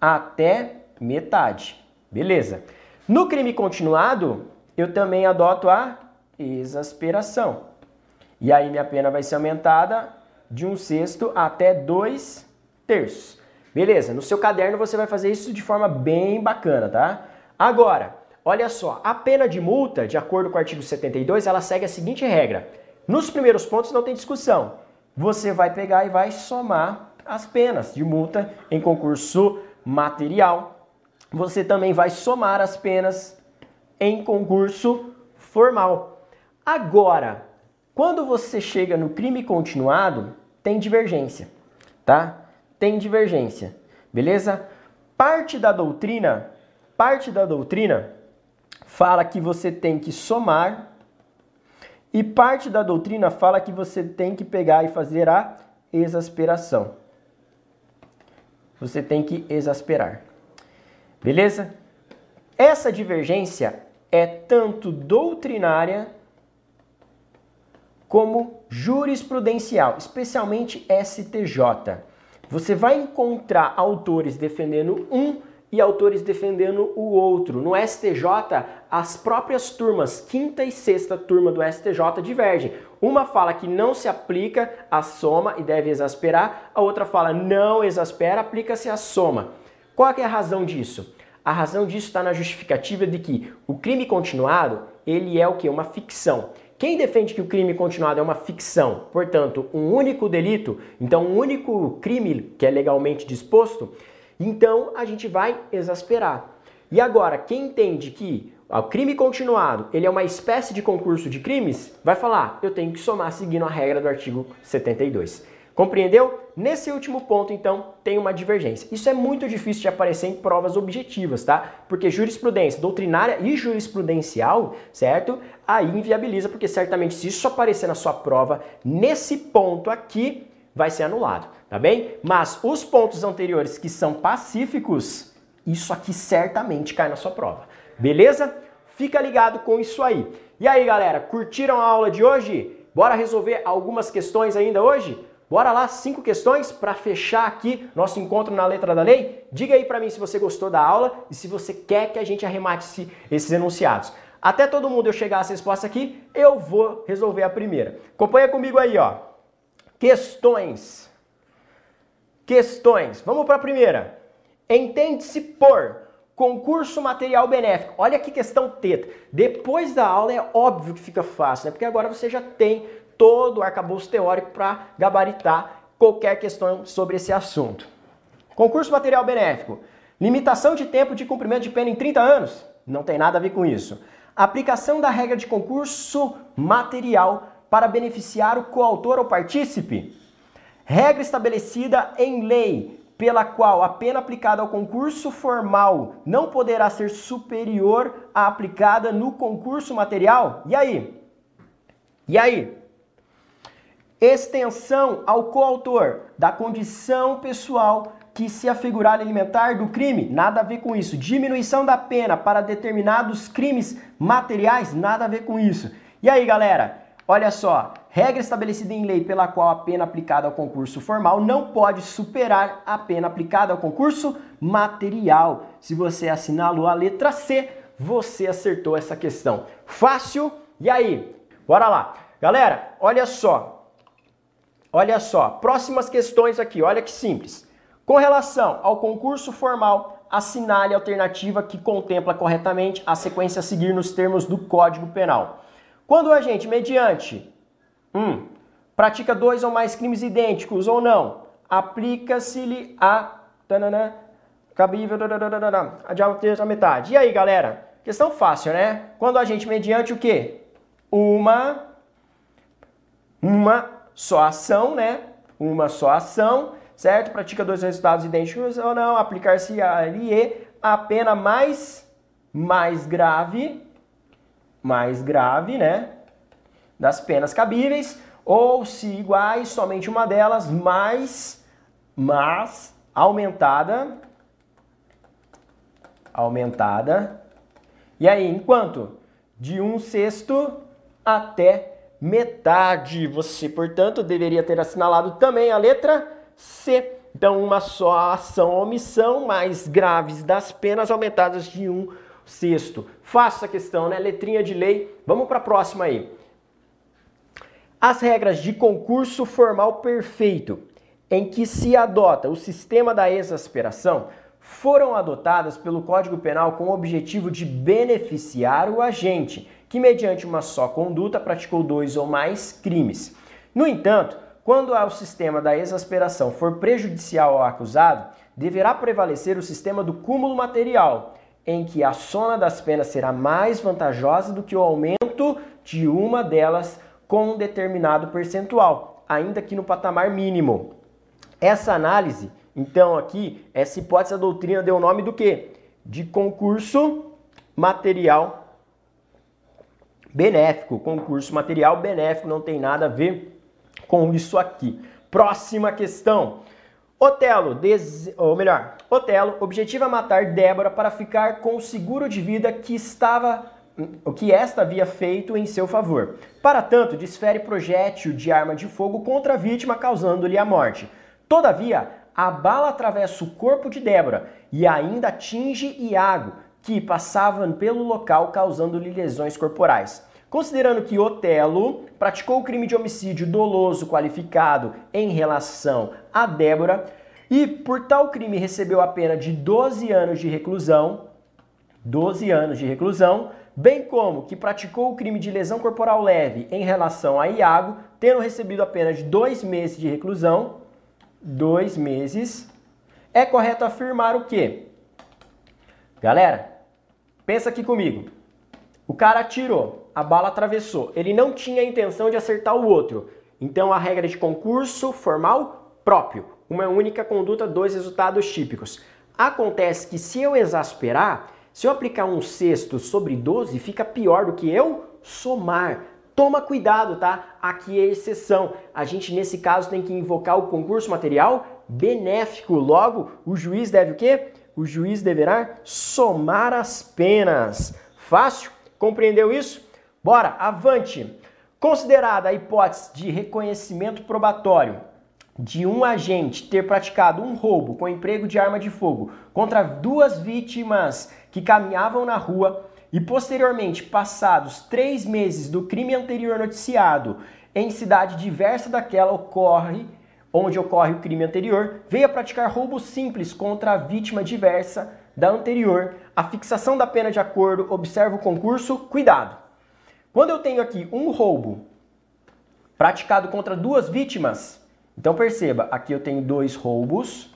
até metade. Beleza. No crime continuado, eu também adoto a exasperação. E aí minha pena vai ser aumentada de um sexto até dois terços. Beleza, no seu caderno você vai fazer isso de forma bem bacana, tá? Agora, olha só, a pena de multa, de acordo com o artigo 72, ela segue a seguinte regra. Nos primeiros pontos não tem discussão. Você vai pegar e vai somar as penas de multa em concurso material. Você também vai somar as penas em concurso formal. Agora, quando você chega no crime continuado, tem divergência, tá? Tem divergência, beleza? Parte da doutrina, parte da doutrina fala que você tem que somar e parte da doutrina fala que você tem que pegar e fazer a exasperação. Você tem que exasperar. Beleza? Essa divergência é tanto doutrinária como jurisprudencial, especialmente STJ. Você vai encontrar autores defendendo um e autores defendendo o outro. No STJ, as próprias turmas, quinta e sexta turma do STJ divergem. Uma fala que não se aplica a soma e deve exasperar, a outra fala não exaspera, aplica-se a soma. Qual é a razão disso? A razão disso está na justificativa de que o crime continuado, ele é o que? Uma ficção. Quem defende que o crime continuado é uma ficção, portanto, um único delito, então um único crime que é legalmente disposto, então a gente vai exasperar. E agora, quem entende que o crime continuado ele é uma espécie de concurso de crimes, vai falar, eu tenho que somar seguindo a regra do artigo 72. Compreendeu? Nesse último ponto, então, tem uma divergência. Isso é muito difícil de aparecer em provas objetivas, tá? Porque jurisprudência doutrinária e jurisprudencial, certo? Aí inviabiliza, porque certamente se isso aparecer na sua prova, nesse ponto aqui, vai ser anulado, tá bem? Mas os pontos anteriores que são pacíficos, isso aqui certamente cai na sua prova. Beleza? Fica ligado com isso aí. E aí, galera, curtiram a aula de hoje? Bora resolver algumas questões ainda hoje? Bora lá, cinco questões para fechar aqui nosso encontro na letra da lei? Diga aí para mim se você gostou da aula e se você quer que a gente arremate esses enunciados. Até todo mundo eu chegar a resposta aqui, eu vou resolver a primeira. Acompanha comigo aí, ó. Questões. Questões. Vamos para a primeira. Entende-se por concurso material benéfico. Olha que questão teta. Depois da aula é óbvio que fica fácil, né? Porque agora você já tem todo o arcabouço teórico para gabaritar qualquer questão sobre esse assunto. Concurso material benéfico. Limitação de tempo de cumprimento de pena em 30 anos? Não tem nada a ver com isso. Aplicação da regra de concurso material para beneficiar o coautor ou partícipe. Regra estabelecida em lei pela qual a pena aplicada ao concurso formal não poderá ser superior à aplicada no concurso material. E aí? E aí? Extensão ao coautor da condição pessoal que se afigurar alimentar do crime, nada a ver com isso. Diminuição da pena para determinados crimes materiais, nada a ver com isso. E aí, galera? Olha só, regra estabelecida em lei pela qual a pena aplicada ao concurso formal não pode superar a pena aplicada ao concurso material. Se você assinalou a letra C, você acertou essa questão. Fácil? E aí? Bora lá. Galera, olha só. Olha só, próximas questões aqui, olha que simples. Com relação ao concurso formal, assinale a alternativa que contempla corretamente a sequência a seguir nos termos do Código Penal. Quando o agente, mediante um, pratica dois ou mais crimes idênticos ou não, aplica-se-lhe a tanana, cabível a metade. E aí, galera? Questão fácil, né? Quando a gente mediante o quê? Uma uma só ação, né? Uma só ação, certo? Pratica dois resultados idênticos ou não, aplicar-se ali a pena mais mais grave, mais grave, né? Das penas cabíveis, ou se iguais, somente uma delas, mais, mas aumentada, aumentada. E aí, enquanto? De um sexto até metade. Você, portanto, deveria ter assinalado também a letra C. Então, uma só ação ou omissão mais graves das penas aumentadas de um sexto. Faça a questão, né? Letrinha de lei. Vamos para a próxima aí. As regras de concurso formal perfeito, em que se adota o sistema da exasperação, foram adotadas pelo Código Penal com o objetivo de beneficiar o agente que, mediante uma só conduta, praticou dois ou mais crimes. No entanto, quando o sistema da exasperação for prejudicial ao acusado, deverá prevalecer o sistema do cúmulo material, em que a soma das penas será mais vantajosa do que o aumento de uma delas com um determinado percentual, ainda que no patamar mínimo. Essa análise, então, aqui, essa hipótese, a doutrina deu o nome do quê? De concurso material benéfico. Concurso material benéfico não tem nada a ver com isso aqui. Próxima questão. Otelo, des... ou melhor, Otelo objetiva matar Débora para ficar com o seguro de vida que estava o que esta havia feito em seu favor. Para tanto, desfere projétil de arma de fogo contra a vítima, causando-lhe a morte. Todavia, a bala atravessa o corpo de Débora e ainda atinge Iago, que passavam pelo local causando-lhe lesões corporais. Considerando que Otelo praticou o crime de homicídio doloso qualificado em relação a Débora e por tal crime recebeu a pena de 12 anos de reclusão, 12 anos de reclusão, bem como que praticou o crime de lesão corporal leve em relação a Iago, tendo recebido a pena de dois meses de reclusão, dois meses, é correto afirmar o quê? Galera, Pensa aqui comigo. O cara atirou, a bala atravessou. Ele não tinha a intenção de acertar o outro. Então a regra de concurso formal próprio. Uma única conduta, dois resultados típicos. Acontece que se eu exasperar, se eu aplicar um sexto sobre 12, fica pior do que eu somar. Toma cuidado, tá? Aqui é exceção. A gente, nesse caso, tem que invocar o concurso material benéfico. Logo, o juiz deve o quê? o juiz deverá somar as penas. Fácil? Compreendeu isso? Bora, avante! Considerada a hipótese de reconhecimento probatório de um agente ter praticado um roubo com emprego de arma de fogo contra duas vítimas que caminhavam na rua e posteriormente, passados três meses do crime anterior noticiado em cidade diversa daquela, ocorre onde ocorre o crime anterior, veio a praticar roubo simples contra a vítima diversa da anterior, a fixação da pena de acordo, observa o concurso, cuidado. Quando eu tenho aqui um roubo praticado contra duas vítimas, então perceba, aqui eu tenho dois roubos.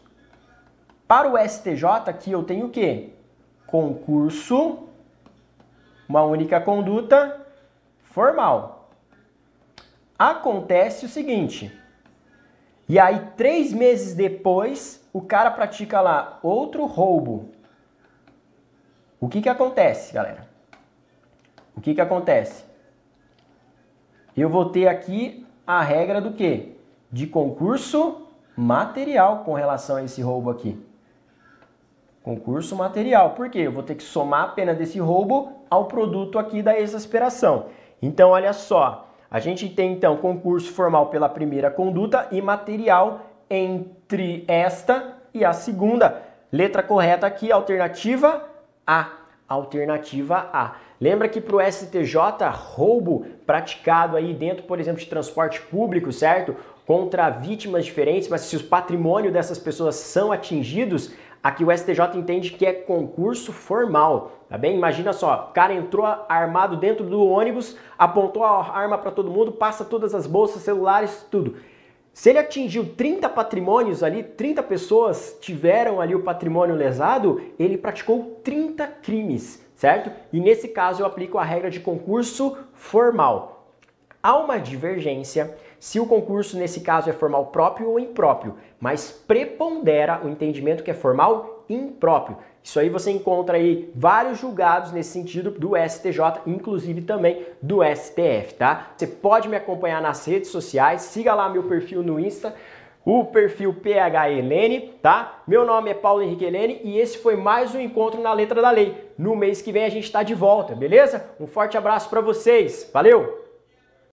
Para o STJ, aqui eu tenho o quê? Concurso, uma única conduta formal. Acontece o seguinte, e aí, três meses depois, o cara pratica lá outro roubo. O que que acontece, galera? O que que acontece? Eu vou ter aqui a regra do quê? De concurso material com relação a esse roubo aqui. Concurso material. Por quê? Eu vou ter que somar a pena desse roubo ao produto aqui da exasperação. Então, olha só. A gente tem então concurso formal pela primeira conduta e material entre esta e a segunda. Letra correta aqui, alternativa A. Alternativa A. Lembra que para o STJ, roubo praticado aí dentro, por exemplo, de transporte público, certo? Contra vítimas diferentes, mas se o patrimônio dessas pessoas são atingidos, aqui o STJ entende que é concurso formal, tá bem? Imagina só, o cara entrou armado dentro do ônibus, apontou a arma para todo mundo, passa todas as bolsas, celulares, tudo. Se ele atingiu 30 patrimônios ali, 30 pessoas tiveram ali o patrimônio lesado, ele praticou 30 crimes, certo? E nesse caso eu aplico a regra de concurso formal. Há uma divergência se o concurso nesse caso é formal próprio ou impróprio, mas prepondera o entendimento que é formal impróprio. Isso aí você encontra aí vários julgados nesse sentido do STJ, inclusive também do STF, tá? Você pode me acompanhar nas redes sociais, siga lá meu perfil no Insta, o perfil PHElene, tá? Meu nome é Paulo Henrique Helene e esse foi mais um encontro na letra da lei. No mês que vem a gente está de volta, beleza? Um forte abraço para vocês. Valeu!